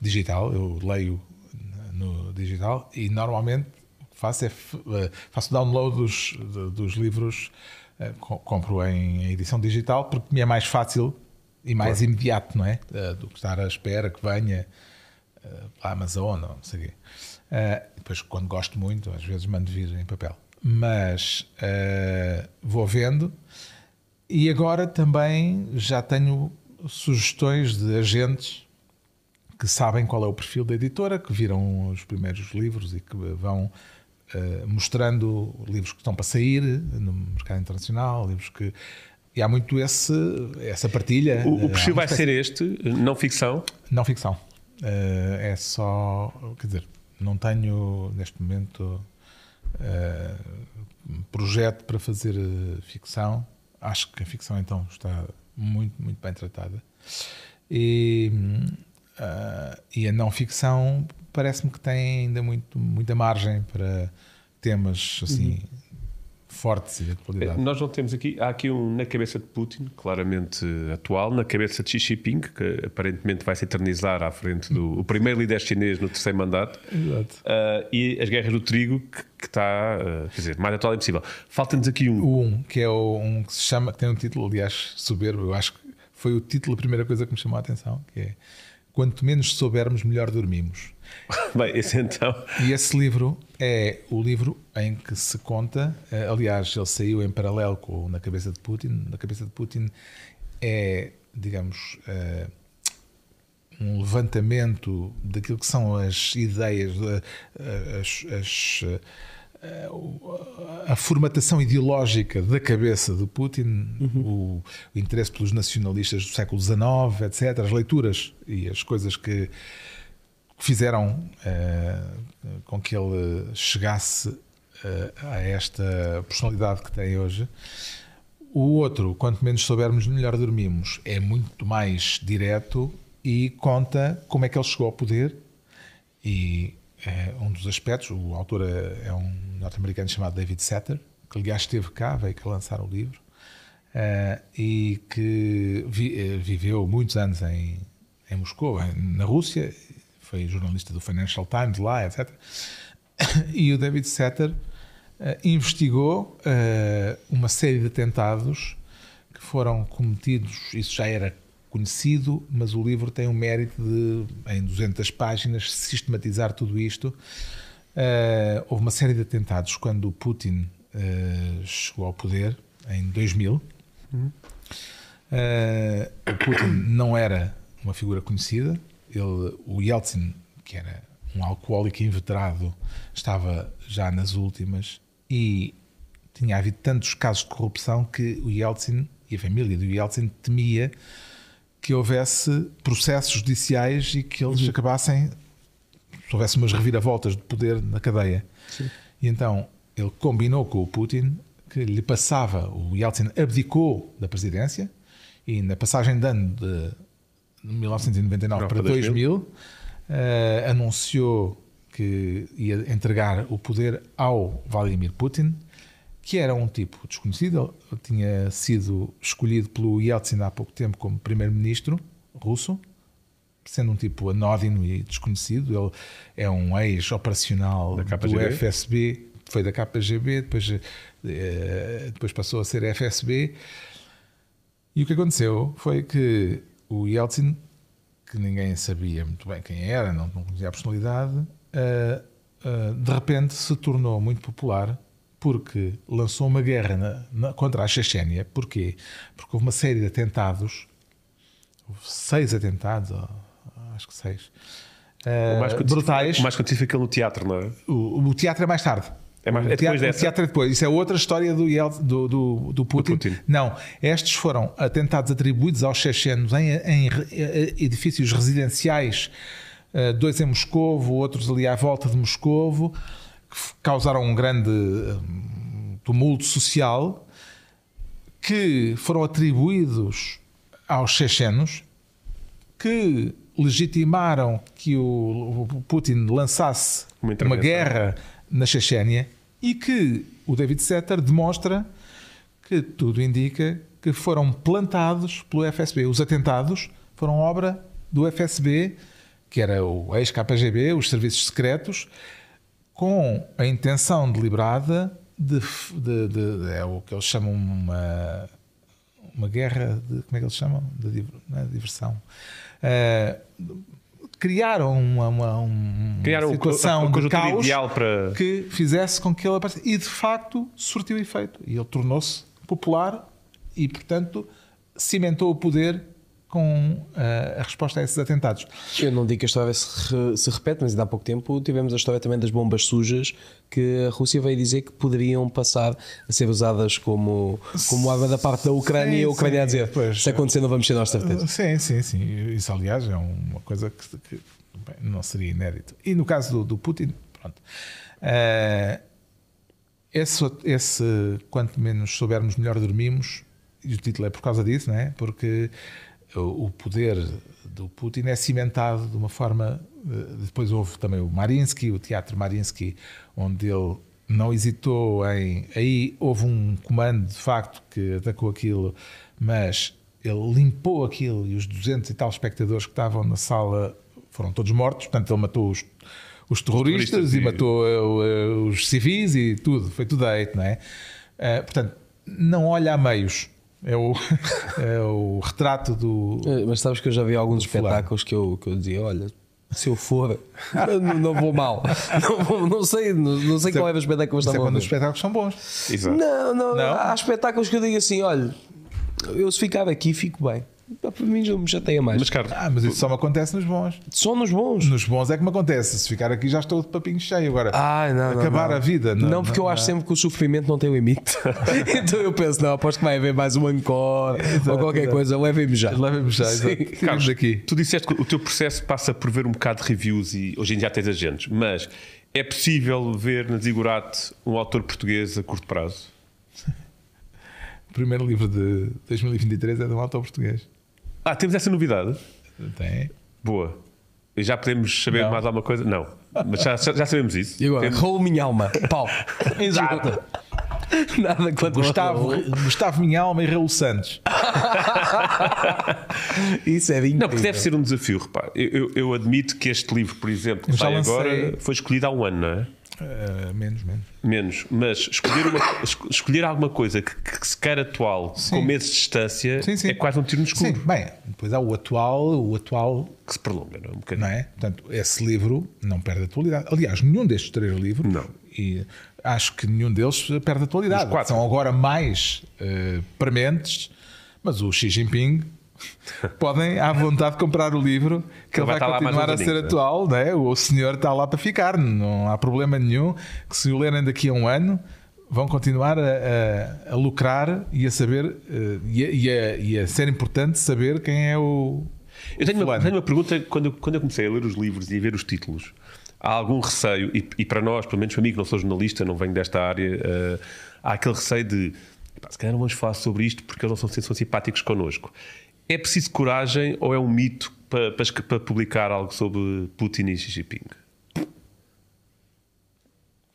digital, eu leio no digital e normalmente faço é eh, faço download dos, dos livros, eh, co- compro em edição digital porque me é mais fácil e mais imediato, não é? Eh, Do que estar à espera que venha eh, para a Amazon não sei o quê. Depois, quando gosto muito, às vezes mando vir em papel. Mas vou vendo e agora também já tenho sugestões de agentes que sabem qual é o perfil da editora, que viram os primeiros livros e que vão uh, mostrando livros que estão para sair no mercado internacional, livros que. E há muito esse, essa partilha. O, o perfil vai ser este, não ficção? Não ficção. Uh, é só. Quer dizer, não tenho neste momento uh, projeto para fazer ficção. Acho que a ficção então está muito, muito bem tratada. E, uh, e a não ficção parece-me que tem ainda muito, muita margem para temas assim uhum. fortes e de atualidade. Nós não temos aqui, há aqui um na cabeça de Putin, claramente atual, na cabeça de Xi Jinping, que aparentemente vai se eternizar à frente do o primeiro líder chinês no terceiro mandato. Exato. Uh, e as guerras do trigo, que, que está, uh, quer dizer, mais atual impossível. Falta-nos aqui um. O um, que é o, um que se chama, que tem um título, aliás, soberbo, eu acho que foi o título, a primeira coisa que me chamou a atenção, que é Quanto menos soubermos, melhor dormimos. Bem, então. E esse livro é o livro em que se conta, eh, aliás, ele saiu em paralelo com Na Cabeça de Putin. Na Cabeça de Putin é, digamos, eh, um levantamento daquilo que são as ideias, eh, as, as a formatação ideológica da cabeça de Putin, uhum. o, o, interesse pelos nacionalistas do século XIX, etc., as leituras e as coisas que fizeram uh, com que ele chegasse uh, a esta personalidade que tem hoje. O outro, quanto menos soubermos, melhor dormimos, é muito mais direto e conta como é que ele chegou ao poder e é um dos aspectos. O autor é, é um norte-americano chamado David Setter, que aliás esteve cá, veio cá lançar o livro, uh, e que vi, uh, viveu muitos anos em, em Moscou, na Rússia, foi jornalista do Financial Times lá, etc. E o David Setter uh, investigou uma série de atentados que foram cometidos, isso já era conhecido, mas o livro tem o mérito de, em 200 páginas, sistematizar tudo isto. Uh, houve uma série de atentados quando Putin uh, chegou ao poder, em 2000. Uhum. Uh, o Putin não era uma figura conhecida. Ele, o Yeltsin, que era um alcoólico inveterado, estava já nas últimas e tinha havido tantos casos de corrupção que o Yeltsin e a família do Yeltsin temia que houvesse processos judiciais e que eles uhum. acabassem, se houvesse umas reviravoltas de poder na cadeia. Sim. E então ele combinou com o Putin que lhe passava, o Yeltsin abdicou da presidência e na passagem de ano de 1999 para 2000, 2000 uh, anunciou que ia entregar o poder ao Vladimir Putin que era um tipo desconhecido, ele tinha sido escolhido pelo Yeltsin há pouco tempo como primeiro-ministro russo, sendo um tipo anódino e desconhecido. Ele é um ex-operacional do FSB, foi da KGB, depois, eh, depois passou a ser FSB. E o que aconteceu foi que o Yeltsin, que ninguém sabia muito bem quem era, não, não conhecia a personalidade, eh, eh, de repente se tornou muito popular porque lançou uma guerra na, na, contra a Chechênia. Porquê? Porque houve uma série de atentados, houve seis atentados, acho que seis, uh, o mais brutais. O mais conhecido aquele no teatro, não é? O, o teatro é mais tarde. É mais, é teatro, depois o teatro é depois. Isso é outra história do, do, do, do, Putin. do, Putin. Não, estes foram atentados atribuídos aos chechenos em, em edifícios residenciais, eh, dois em Moscovo, outros ali à volta de Moscovo causaram um grande hum, tumulto social, que foram atribuídos aos chechenos, que legitimaram que o Putin lançasse uma, uma guerra na Chechênia e que o David Setter demonstra que tudo indica que foram plantados pelo FSB. Os atentados foram obra do FSB, que era o ex-KGB, os serviços secretos, com a intenção deliberada de, de, de, é o que eles chamam uma uma guerra de como é que eles chamam? De é? Diversão. Uh, criaram uma, uma, uma criaram situação de caos para... que fizesse com que ele aparecesse e de facto surtiu efeito. E ele tornou-se popular e portanto cimentou o poder com uh, a resposta a esses atentados. Eu não digo que a história se, re, se, repete, mas ainda há pouco tempo tivemos a história também das bombas sujas que a Rússia veio dizer que poderiam passar a ser usadas como, como arma da parte da Ucrânia sim, e a Ucrânia sim, a dizer pois, se acontecer não vamos ter nós certeza. Sim, sim, sim. Isso aliás é uma coisa que, que bem, não seria inédito. E no caso do, do Putin, pronto. Uh, esse, esse, quanto menos soubermos, melhor dormimos, e o título é por causa disso, não é? Porque o poder do Putin é cimentado de uma forma. Eh, depois houve também o Mariinsky, o Teatro Mariinsky, onde ele não hesitou em. Aí houve um comando de facto que atacou aquilo, mas ele limpou aquilo e os 200 e tal espectadores que estavam na sala foram todos mortos. Portanto, ele matou os, os terroristas, terroristas e, e matou uh, os civis e tudo. Foi tudo hate, não é? Uh, portanto, não olha a meios. É o, é o retrato do. É, mas sabes que eu já vi alguns espetáculos que eu, que eu dizia: olha, se eu for, não, não vou mal. Não, vou, não sei, não, não sei qual é o espetáculo que estava é quando os espetáculos são bons. Exato. Não, não, não, há espetáculos que eu digo assim: olha, eu se ficar aqui fico bem. Para mim já me chateia mais. Mas, Carlos, ah, mas isso só me acontece nos bons. Só nos bons? Nos bons é que me acontece. Se ficar aqui já estou de papinho cheio. Agora, ah, não, acabar não, a vida. Não, não porque eu acho sempre que o sofrimento não tem limite. então eu penso, não, aposto que vai haver mais um encore ou qualquer exato. coisa. Levem-me já. Levem-me já. Carlos, aqui. tu disseste que o teu processo passa por ver um bocado de reviews e hoje em dia tens agentes, mas é possível ver na Zigurate um autor português a curto prazo? O primeiro livro de 2023 é de um autor português. Ah, temos essa novidade? Tem. Boa. E já podemos saber não. mais alguma coisa? Não. Mas já, já sabemos isso. E agora, temos... minha alma. Pau. Exato. Nada quanto Gustavo, Gustavo Minha Alma e Raul Santos. Isso é incrível. Não, porque deve ser um desafio, repare. Eu, eu, eu admito que este livro, por exemplo, que sai agora, foi escolhido há um ano, não é? Uh, menos, menos. Menos. Mas escolher, uma, escolher alguma coisa que, que se quer atual sim. com meses de distância sim, sim. é quase um tiro no escuro. Sim, bem, depois há o atual, o atual. Que se prolonga, não é? Um bocadinho. Não é? Portanto, esse livro não perde atualidade. Aliás, nenhum destes três livros. Não. E acho que nenhum deles perde atualidade. São agora mais uh, prementes, mas o Xi Jinping podem à vontade comprar o livro que ele vai, vai continuar a ser atual, né? o senhor está lá para ficar, não há problema nenhum que se o lerem daqui a um ano vão continuar a, a, a lucrar e a saber uh, e, a, e, e, a, ser importante saber quem é o. Eu tenho, uma, tenho uma, pergunta quando eu, quando eu comecei a ler os livros e a ver os títulos. Há algum receio, e, e para nós, pelo menos para mim, que não sou jornalista, não venho desta área, uh, há aquele receio de se calhar não vamos falar sobre isto porque eles não são, são simpáticos connosco. É preciso coragem ou é um mito para, para, publicar algo sobre Putin e Xi Jinping?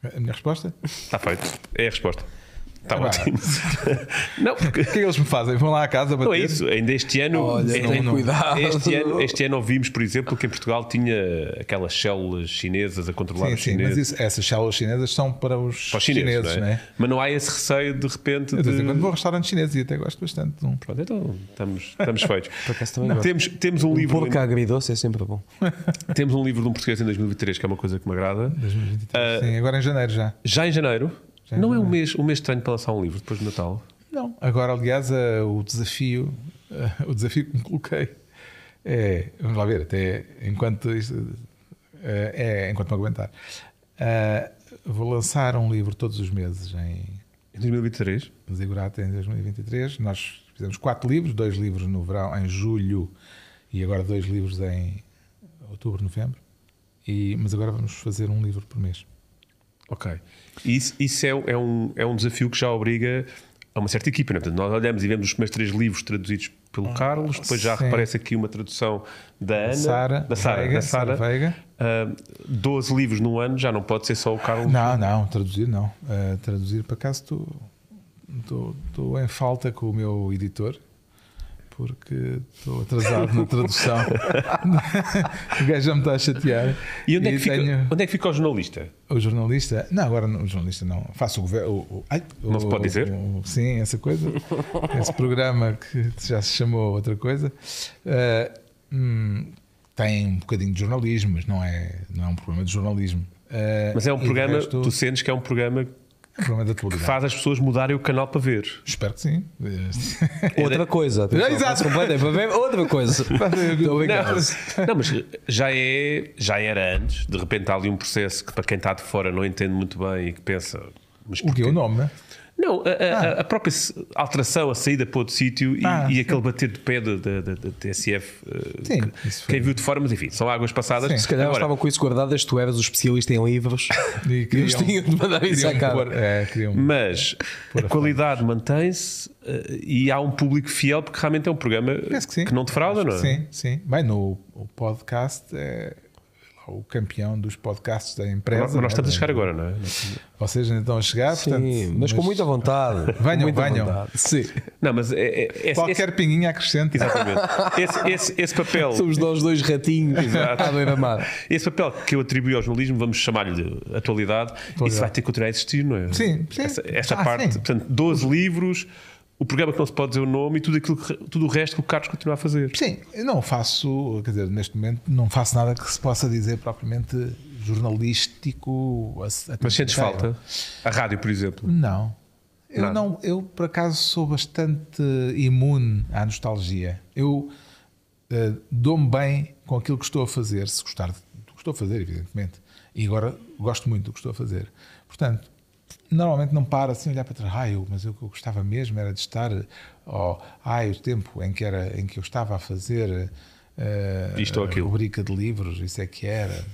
A minha resposta? Está feito. É a resposta. Está é ótimo. não, porque... O que é que eles me fazem? Vão lá à casa bater? Não é isso. Ainda este ano. Olha, este, não, cuidado. Este ano, este ano ouvimos, por exemplo, que em Portugal tinha aquelas células chinesas a controlar sim, os sim, chineses. Mas isso, essas células chinesas são para os, para os chineses. chineses não é? Né? Mas não há esse receio de repente. Eu de... quando vou a restaurantes chineses e até gosto bastante de um. Pronto, então estamos, estamos feitos. temos, temos um, um livro. Porco agridoce é sempre bom. temos um livro de um português em 2023 que é uma coisa que me agrada. 2023. Uh, sim, agora em janeiro já. Já em janeiro? Já não é um mês, um mês estranho para lançar um livro depois do Natal? Não. Agora, aliás, o desafio, o desafio que me coloquei é, vamos lá ver, até enquanto isto, uh, é enquanto me aguentar. vou lançar um livro todos os meses em, em 2023. Zigurata em 2023. Nós fizemos quatro livros, dois livros no verão, em julho, e agora dois livros em outubro, novembro. E, mas agora vamos fazer um livro por mês. Ok. Isso, isso é, é, um, é um desafio que já obriga a uma certa equipa. Né? Portanto, nós olhamos e vemos os primeiros três livros traduzidos pelo ah, Carlos, depois já sim. aparece aqui uma tradução da Ana, Sara, da Sara, Veiga, da Sara. Veiga. Uh, 12 livros no ano já não pode ser só o Carlos. Não, não, traduzir não. Uh, traduzir, por acaso, estou em falta com o meu editor porque estou atrasado na tradução. o gajo já me está a chatear. E onde, é que, fica, tenho... onde é que fica o jornalista? O jornalista? Não, agora o jornalista não. Faço o governo. Não o, se pode dizer? O, sim, essa coisa. Esse programa que já se chamou outra coisa. Uh, hum, tem um bocadinho de jornalismo, mas não é, não é um programa de jornalismo. Uh, mas é um programa, resto... tu sentes que é um programa É um que atualidade. faz as pessoas mudarem o canal para ver. Espero que sim. Outra coisa. Exato. é outra coisa. Não, não, mas já, é, já era antes. De repente há ali um processo que para quem está de fora não entende muito bem e que pensa. Mas O que é o nome, né? Não, a, a- a própria alteração, a saída para outro sítio e, Ah, e aquele bater de pé da, TSF. eh, Sim, que- isso foi- Quem viu de fora, mas enfim, são águas passadas. Sim. Se calhar Agora, estavam com isso que tu eras o especialista em livros. E Eles queriam- tinham de mandar isso à cara. é, Mas a a qualidade mantém-se eh, e há um público fiel porque realmente é um programa que sim. não defrauda, não é? Sim, sim. Bem, no o podcast é o campeão dos podcasts da empresa. Nós, nós né? estamos a chegar agora, não é? Vocês ainda estão a chegar, Sim, portanto, mas com muita vontade. Com Venham, muita venham. vontade. Sim. Não, mas é, é, esse, Qualquer pinguinha acrescente. Exatamente. Esse, esse, esse papel. Somos nós dois ratinhos à beira-mar. Esse papel que eu atribuí ao jornalismo, vamos chamar-lhe atualidade, isso vai ter que continuar a existir, não é? Sim, sim. Essa, essa Ah, parte, sim. portanto, 12 livros, o programa que não se pode dizer o nome e tudo, aquilo, que- tudo o resto que o Carlos continua a fazer. Sim, eu não faço, quer dizer, neste momento não faço nada que se possa dizer propriamente jornalístico. Mas sentes falta? A rádio, por exemplo. Não. Eu, Nada. não, eu por acaso sou bastante imune à nostalgia. Eu eh, dou-me bem com aquilo que estou a fazer, se gostar do que estou a fazer, evidentemente. E agora gosto muito do que estou a fazer. Portanto, normalmente não paro assim olhar para trás. Ah, eu, mas eu, eu gostava mesmo era de estar. Oh, ai, o tempo em que, era, em que eu estava a fazer eh, Isto ou aquilo. rubrica de livros, isso é que era.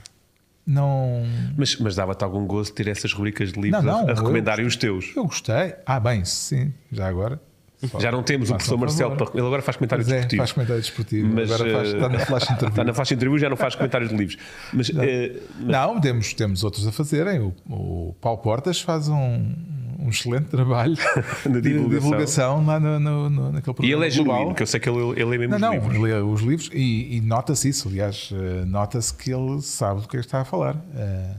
Não. Mas, mas dava-te algum gozo ter essas rubricas de livros Não, não, a, eu recomendarem os teus. Eu gostei. Ah, bem, sim, já agora. Já não temos o professor Marcelo, para- ele agora faz comentário Pois é, desportivo. faz comentário desportivo. Mas, Agora faz, eh, está na flash interview. Está na de entrevista, já não faz comentários de livros. Mas, eh, Não, temos, temos outros a fazerem. O, o Paulo Portas faz um, um excelente trabalho Na de divulgação. lá no, no, no, naquele programa. e ele é global. genuíno, que eu sei que ele, ele é mesmo Não, os não, livros. ele lê os livros e, e nota-se isso. Aliás, eh, nota-se que ele sabe do que é que está a falar. Eh,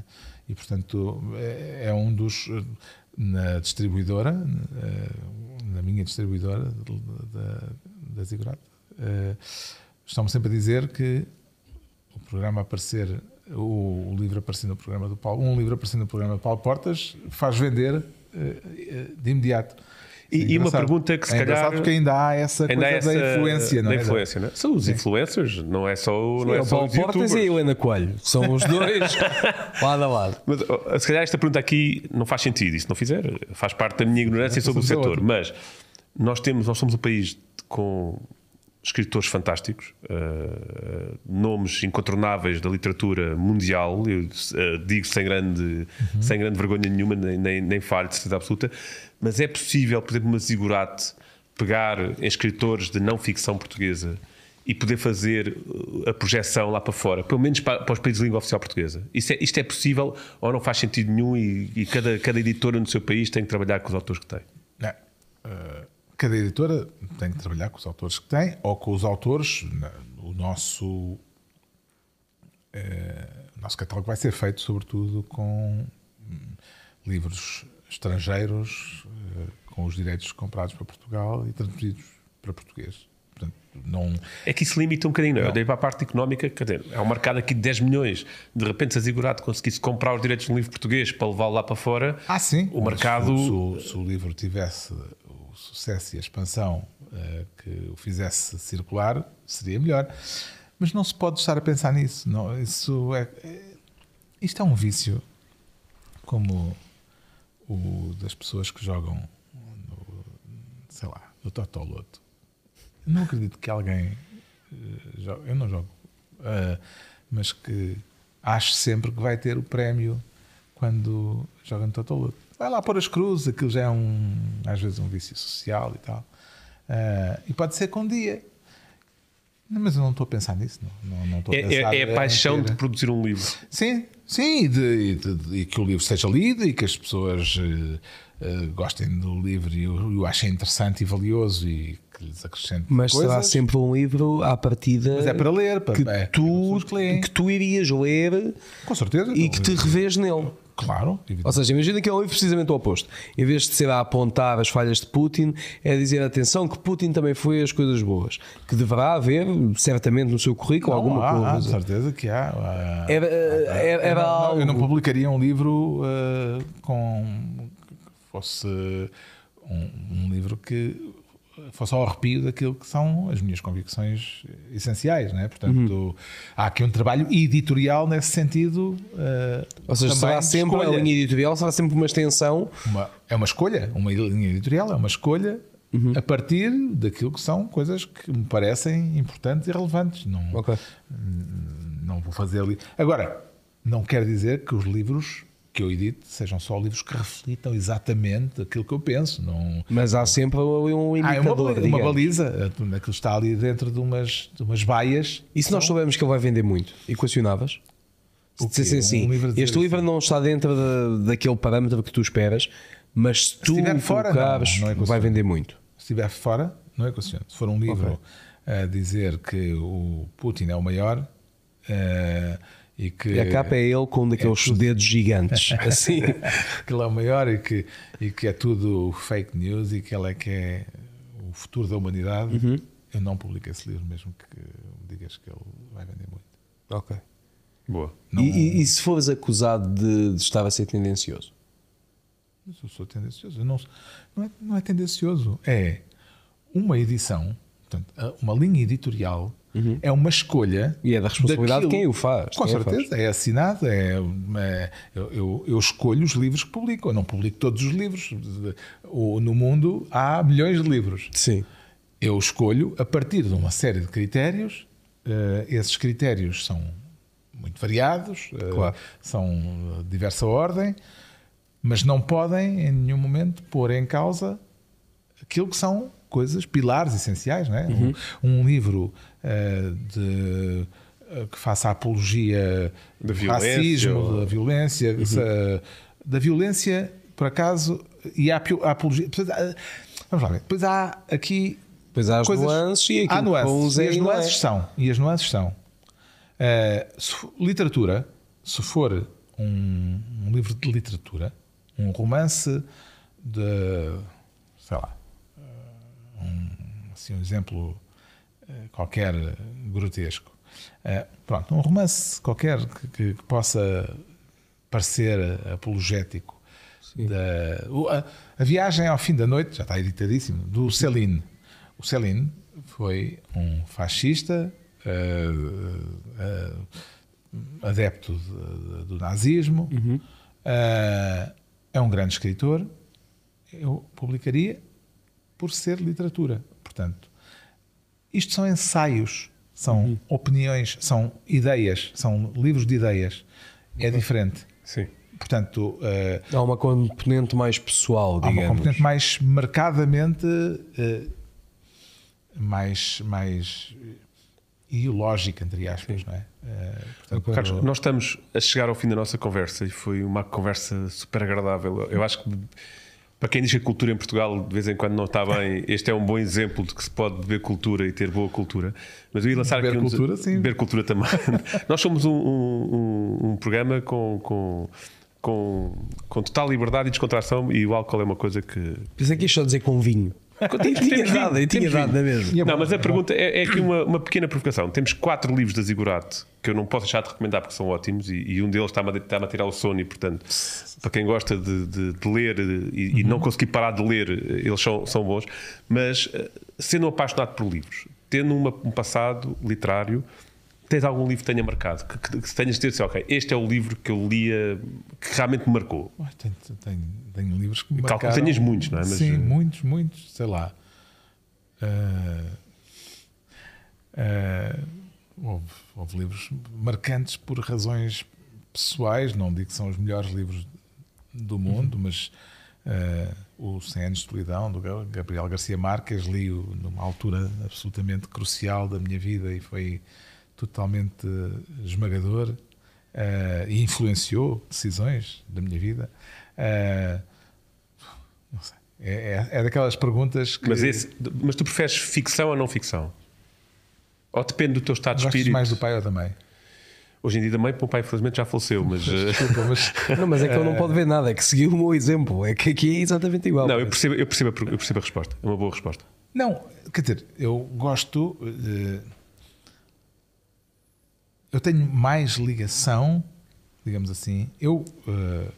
E, portanto, é, é um dos. eh, Na distribuidora, eh, na minha distribuidora da, da Ziggurat, eh, estão-me sempre a dizer que o programa aparecer, o, o livro aparecer no programa do Paulo, um livro aparecer no programa do Paulo Portas, faz vender eh, de imediato. E- É e uma pergunta que se é calhar- porque ainda há essa Ainda coisa há essa- da influência, não da é? influência, não é? São os influencers, não é só, não Sim, é o só Paulo Portas e a Helena Coelho. São os dois lado a lado. Mas se calhar esta pergunta aqui não faz sentido. E se não fizer, faz parte da minha ignorância sobre o é setor. Mas nós temos, nós somos um país com escritores fantásticos, eh, nomes incontornáveis da literatura mundial. Eu eh, digo sem grande, sem grande vergonha nenhuma, nem, nem, nem falho de certeza absoluta. Mas é possível, por exemplo, uma Zigurate pegar em escritores de não ficção portuguesa e poder fazer uh, a projeção lá para fora, pelo menos para, para os países de língua oficial portuguesa. Isso é, isto é possível ou não faz sentido nenhum e, e cada, cada editora no seu país tem que trabalhar com os autores que tem? Não. Eh, cada editora tem que trabalhar com os autores que tem ou com os autores. O nosso, eh, o nosso catálogo vai ser feito, sobretudo, com hum, livros estrangeiros, eh, com os direitos comprados para Portugal e traduzidos para português. Portanto, não. É que isso limita um bocadinho, não é? Eu dei para a parte económica, quer dizer, é um mercado aqui de 10 milhões. De repente, se a Zigurate conseguisse comprar os direitos de um livro português para levá-lo lá para fora, Ah, sim. o Mas mercado. Se, o- se o livro tivesse sucesso e a expansão eh, que o fizesse circular, seria melhor. Mas não se pode estar a pensar nisso. Não, isso é, é- isto é um vício, como o das pessoas que jogam no, sei lá, no Totoloto. Não acredito que alguém eh, eu não jogo, eh, mas que ache sempre que vai ter o prémio quando joga no Totoloto. Vai lá pôr as cruzes, aquilo já é um, às vezes um vício social e tal. Eh, e pode ser que um dia. Não, Mas eu não estou a pensar nisso. Não, não, não estou a É, pensar é- é a em paixão de produzir um livro. Sim, sim, e, de- e de- de- e que o livro seja lido e que as pessoas eh, eh, gostem do livro e o, e o achem interessante e valioso e que lhes acrescente Mas coisas. será sempre um livro à partida Mas é para ler, para, que, é, tu, que que tu irias ler Com certeza. e que te revês nele. Claro, Ou seja, imagina que é um livro precisamente o oposto. Em vez de ser a apontar as falhas de Putin, é dizer atenção que Putin também foi as coisas boas. Que deverá haver, certamente, no seu currículo Não, alguma há, há, coisa. certeza que há. Era, era, eu, era não, algo. eu não publicaria um livro eh, com fosse um, um livro que fosse ao arrepio daquilo que são as minhas convicções essenciais, não é? Portanto, Uhum. há aqui um trabalho editorial nesse sentido. eh, Ou seja, será sempre a escolha. linha editorial, será sempre uma extensão. Uma- é uma escolha, uma linha editorial é uma escolha Uhum. a partir daquilo que são coisas que me parecem importantes e relevantes. Não, Ok. não vou fazer ali. Agora, não quer dizer que os livros que eu edito sejam só livros que reflitam exatamente aquilo que eu penso. Não, Mas há sempre um ah, é uma, indicador. uma digamos. baliza. Aquilo está ali dentro de umas, de umas baias. E se nós soubermos que ele vai vender muito? Equacionavas? Se O dissesse quê? assim, Um livro este livro assim? não está dentro da- daquele parâmetro que tu esperas, mas se tu estiver fora, não, colocares, não é vai vender muito. Se estiver fora, não é equacionante. Se for um livro a dizer que o Putin é o maior eh, e que. E a capa é ele com um daqueles dedos gigantes. Assim. que ele é o maior e que, e que é tudo fake news e que ele é que é o futuro da humanidade, Uhum. eu não publico esse livro, mesmo que me digas que ele vai vender muito. ok. Boa. E, e- e se fores acusado de, de estar a ser tendencioso? Mas eu sou tendencioso. Eu não, não, é, não é tendencioso. É uma edição, portanto, uma linha editorial é uma escolha. E é da responsabilidade de daquilo- quem o faz. Com o faz. certeza, é assinado. É, é- eu, eu- eu escolho os livros que publico. Eu não publico todos os livros. O- No mundo há milhões de livros. Sim. Eu escolho a partir de uma série de critérios. eh, esses critérios são muito variados, eh, Claro. são de diversa ordem, mas não podem em nenhum momento pôr em causa aquilo que são coisas, pilares essenciais. Não é? Uhum. um, um livro eh, de, eh, que faça apologia Da do violência racismo, ou- da violência, se- da violência, por acaso, e a apo- a apologia. Vamos lá ver. Depois há aqui Depois há as nuances e há nuances. e é as não é. nuances são. E as nuances são. eh, se literatura, se for um, um livro de literatura, um romance de. sei lá. Um, assim, um exemplo eh, qualquer grotesco. Eh, pronto, um romance qualquer que, que- que possa parecer apologético. Da, o- a, a viagem ao fim da noite, já está editadíssimo, do Céline. O Céline foi um fascista, eh, adepto de- do nazismo, eh, é um grande escritor. Eu publicaria por ser literatura. Portanto, isto são ensaios, são opiniões, são ideias, são livros de ideias. É diferente. Sim. Portanto, eh, Há uma componente mais pessoal, há uma digamos. componente mais marcadamente eh, mais, mais ideológica, entre aspas, não é? Eh, portanto, Carlos, nós estamos a chegar ao fim da nossa conversa e foi uma conversa super agradável. Eu acho que para quem diz que a cultura em Portugal de vez em quando não está bem, este é um bom exemplo de que se pode beber cultura e ter boa cultura. Mas eu ia lançar Beber aqui cultura, sim. Beber cultura também. nós somos um, um- um- programa com, com, com, com total liberdade e descontração e o álcool é uma coisa que. Pensei que ia só dizer com vinho. Tinha Temos dado, tinha temos dado, não é vinho. mesmo? E é Não, mas a pergunta é, é aqui uma, uma pequena provocação. Temos quatro livros da Zigurate que eu não posso deixar de recomendar porque são ótimos e, e um deles está-me a, está-me a tirar o sono e, portanto, para quem gosta de, de- de ler e, e não conseguir parar de ler, eles são, são bons. Mas eh, sendo apaixonado por livros, tendo uma- um passado literário, tens algum livro que tenha marcado? Que, que, que tenhas de ter assim, ok, este é o livro que eu lia que realmente me marcou. Ué, Tenho, tenho, tenho livros que me Calculo que marcaram. tenhas muitos, não é? Mas, Sim, eh, muitos, muitos, sei lá. Eh, eh, houve, houve livros marcantes por razões pessoais, não digo que são os melhores livros do mundo, mas eh, o 100 anos de solidão, do Gabriel Garcia Marques, li-o numa altura absolutamente crucial da minha vida e foi totalmente esmagador eh, e influenciou decisões da minha vida. Eh, não sei. É, é, é daquelas perguntas que Mas, esse- mas tu preferes ficção ou não ficção? Ou depende do teu estado de espírito? mais do pai ou da mãe. Hoje em dia também, o pai infelizmente já faleceu, mas... eh, Desculpa, mas Não, mas é que ele não pode ver nada, é que seguiu o meu exemplo. É que aqui é exatamente igual. Não, eu percebo, eu, percebo, eu percebo a resposta. É uma boa resposta. Não, quer dizer, eu gosto. eh, eu tenho mais ligação, digamos assim. Eu. eh,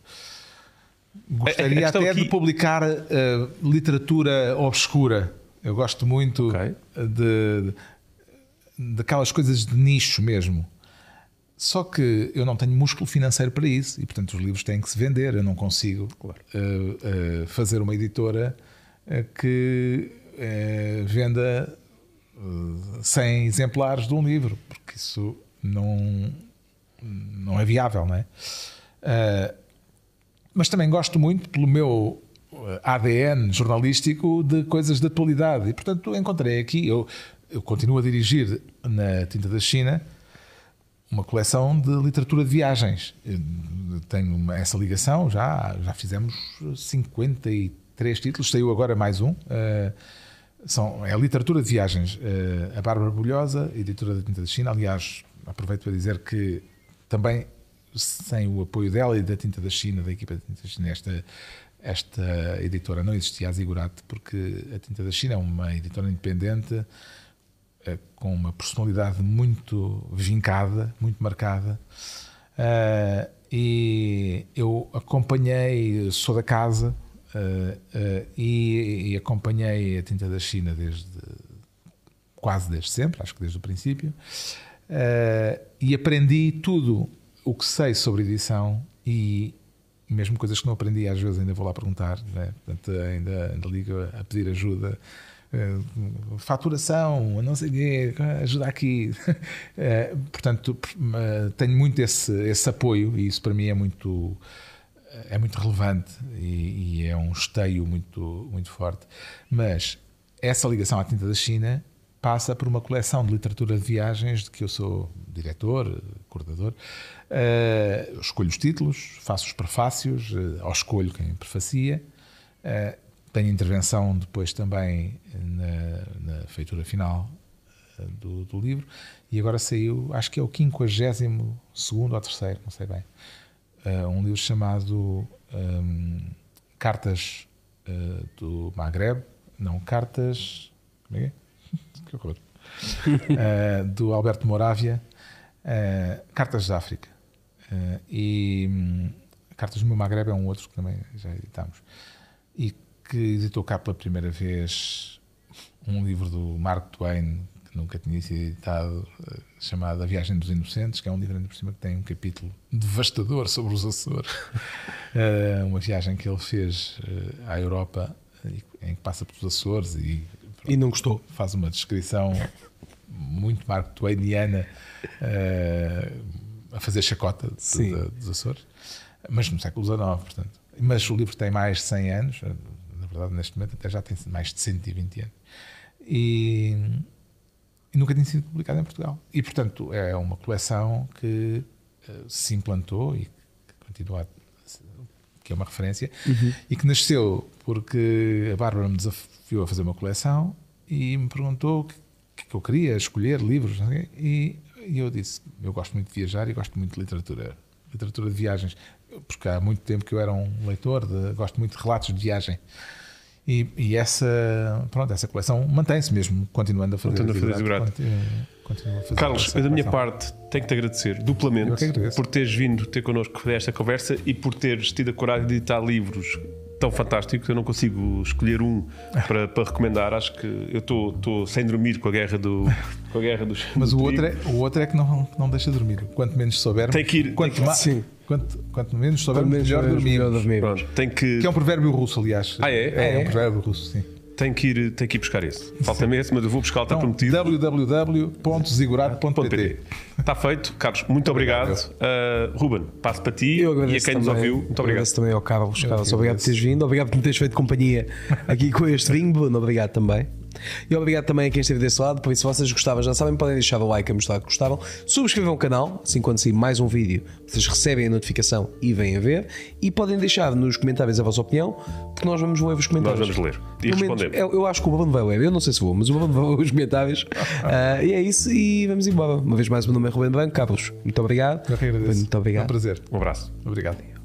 Gostaria até aqui- de publicar eh, literatura obscura. Eu gosto muito Ok. de, daquelas coisas de nicho mesmo. Só que eu não tenho músculo financeiro para isso e, portanto, os livros têm que se vender. Eu não consigo eh, eh, fazer uma editora que venda eh, 100 exemplares de um livro, porque isso não, não é viável, não é? Eh, mas também gosto muito pelo meu eh, ADN jornalístico de coisas de atualidade. E, portanto, encontrei aqui, eu, eu continuo a dirigir na Tinta da China uma coleção de literatura de viagens. Eu tenho essa ligação, já, já fizemos 53 títulos, saiu agora mais um. eh, são, é literatura de viagens. Eh, a Bárbara Bulhosa, editora da Tinta da China, aliás, aproveito para dizer que também sem o apoio dela e da Tinta da China, da equipa da Tinta da China, esta, esta editora não existia a Zigurate, porque a Tinta da China é uma editora independente eh, com uma personalidade muito vincada, muito marcada. Eh, e eu acompanhei, sou da casa eh, eh, e, e acompanhei a tinta da China desde quase desde sempre, acho que desde o princípio, Eh, e aprendi tudo o que sei sobre edição e mesmo coisas que não aprendi, às vezes ainda vou lá perguntar, né? Portanto, ainda, ainda ligo a pedir ajuda. Eh, faturação, não sei o quê, ajuda aqui. Eh, portanto, tenho muito esse, esse apoio e isso para mim é muito é muito relevante e, e é um esteio muito, muito forte. Mas essa ligação à tinta da China passa por uma coleção de literatura de viagens de que eu sou diretor, coordenador. Eu escolho os títulos, faço os prefácios, uh, ou escolho quem prefacia. Eh, tenho intervenção depois também na, na feitura final do, do livro. E agora saiu, acho que é o 52 segundo ou terceiro, não sei bem. Uh, um livro chamado um, Cartas uh, do Maghreb, não, Cartas. Como é que é? Que horror. Uh, do Alberto Moravia, uh, Cartas da África. Uh, e um, Cartas do meu Maghreb é um outro que também já editámos. E que editou cá pela primeira vez um livro do Mark Twain que nunca tinha sido editado, uh, chamado A Viagem dos Inocentes, que é um livro ainda por cima que tem um capítulo devastador sobre os Açores. uma viagem que ele fez à Europa, em que passa pelos Açores e, E não gostou. faz uma descrição muito Mark Twainiana uh, a fazer chacota de, de- dos Açores, mas no século XIX, portanto. Mas o livro tem mais de 100 anos, na verdade, neste momento até já tem mais de 120 anos. E, e nunca tinha sido publicado em Portugal. E, portanto, é uma coleção que eh, se implantou e que continua a que é uma referência, e que nasceu porque a Bárbara me desafiou a fazer uma coleção e me perguntou o que, que eu queria escolher livros e, e eu disse eu gosto muito de viajar e gosto muito de literatura literatura de viagens porque há muito tempo que eu era um leitor de, gosto muito de relatos de viagem. E, e essa pronto essa coleção mantém-se mesmo continuando a fazer Continuando a fazer Carlos, da minha parte tenho que te agradecer duplamente por teres vindo ter connosco esta conversa e por teres tido a coragem de editar livros tão fantásticos. Eu não consigo escolher um para, para recomendar. Acho que eu estou sem dormir com a guerra do com a guerra dos. Mas do o outro, é, o outro é que não, não deixa dormir. Quanto menos soubermos, Tem que ir- quanto, que- sim. quanto, quanto menos soubermos, menos melhor melhor dormimos. dormir. Pronto, tem que Que é um provérbio russo, aliás. Ah, é? É, Ah, um é? provérbio russo, sim. Tem que ir tem que ir buscar esse. Falta-me esse, mas eu vou buscar, está Então, prometido. www.zigurado.pt Está feito, Carlos. Muito obrigado. Uh, Ruben, passo para ti Eu e a quem nos também, ouviu. Muito obrigado. Agradeço também ao Carlos. Carlos, obrigado por teres vindo. Obrigado por me teres feito companhia aqui com este vinho. Bruno, obrigado também. E obrigado também a quem esteve desse lado. Por isso, se vocês gostavam, já sabem, podem deixar o like a mostrar que gostavam. Subscrevam o canal, assim quando sair mais um vídeo, vocês recebem a notificação e vêm a ver. E podem deixar nos comentários a vossa opinião, porque nós vamos ler os comentários. Nós vamos ler e menos, respondemos. eu, eu acho que o Bruno vai ler. Eu não sei se vou, mas o Bruno vai ler os comentários. Ah, e é isso. E vamos embora. Uma vez mais, o meu nome é Ruben Branco. Carlos, muito obrigado. Eu que agradeço. Muito É um obrigado. prazer. Um abraço. Obrigado.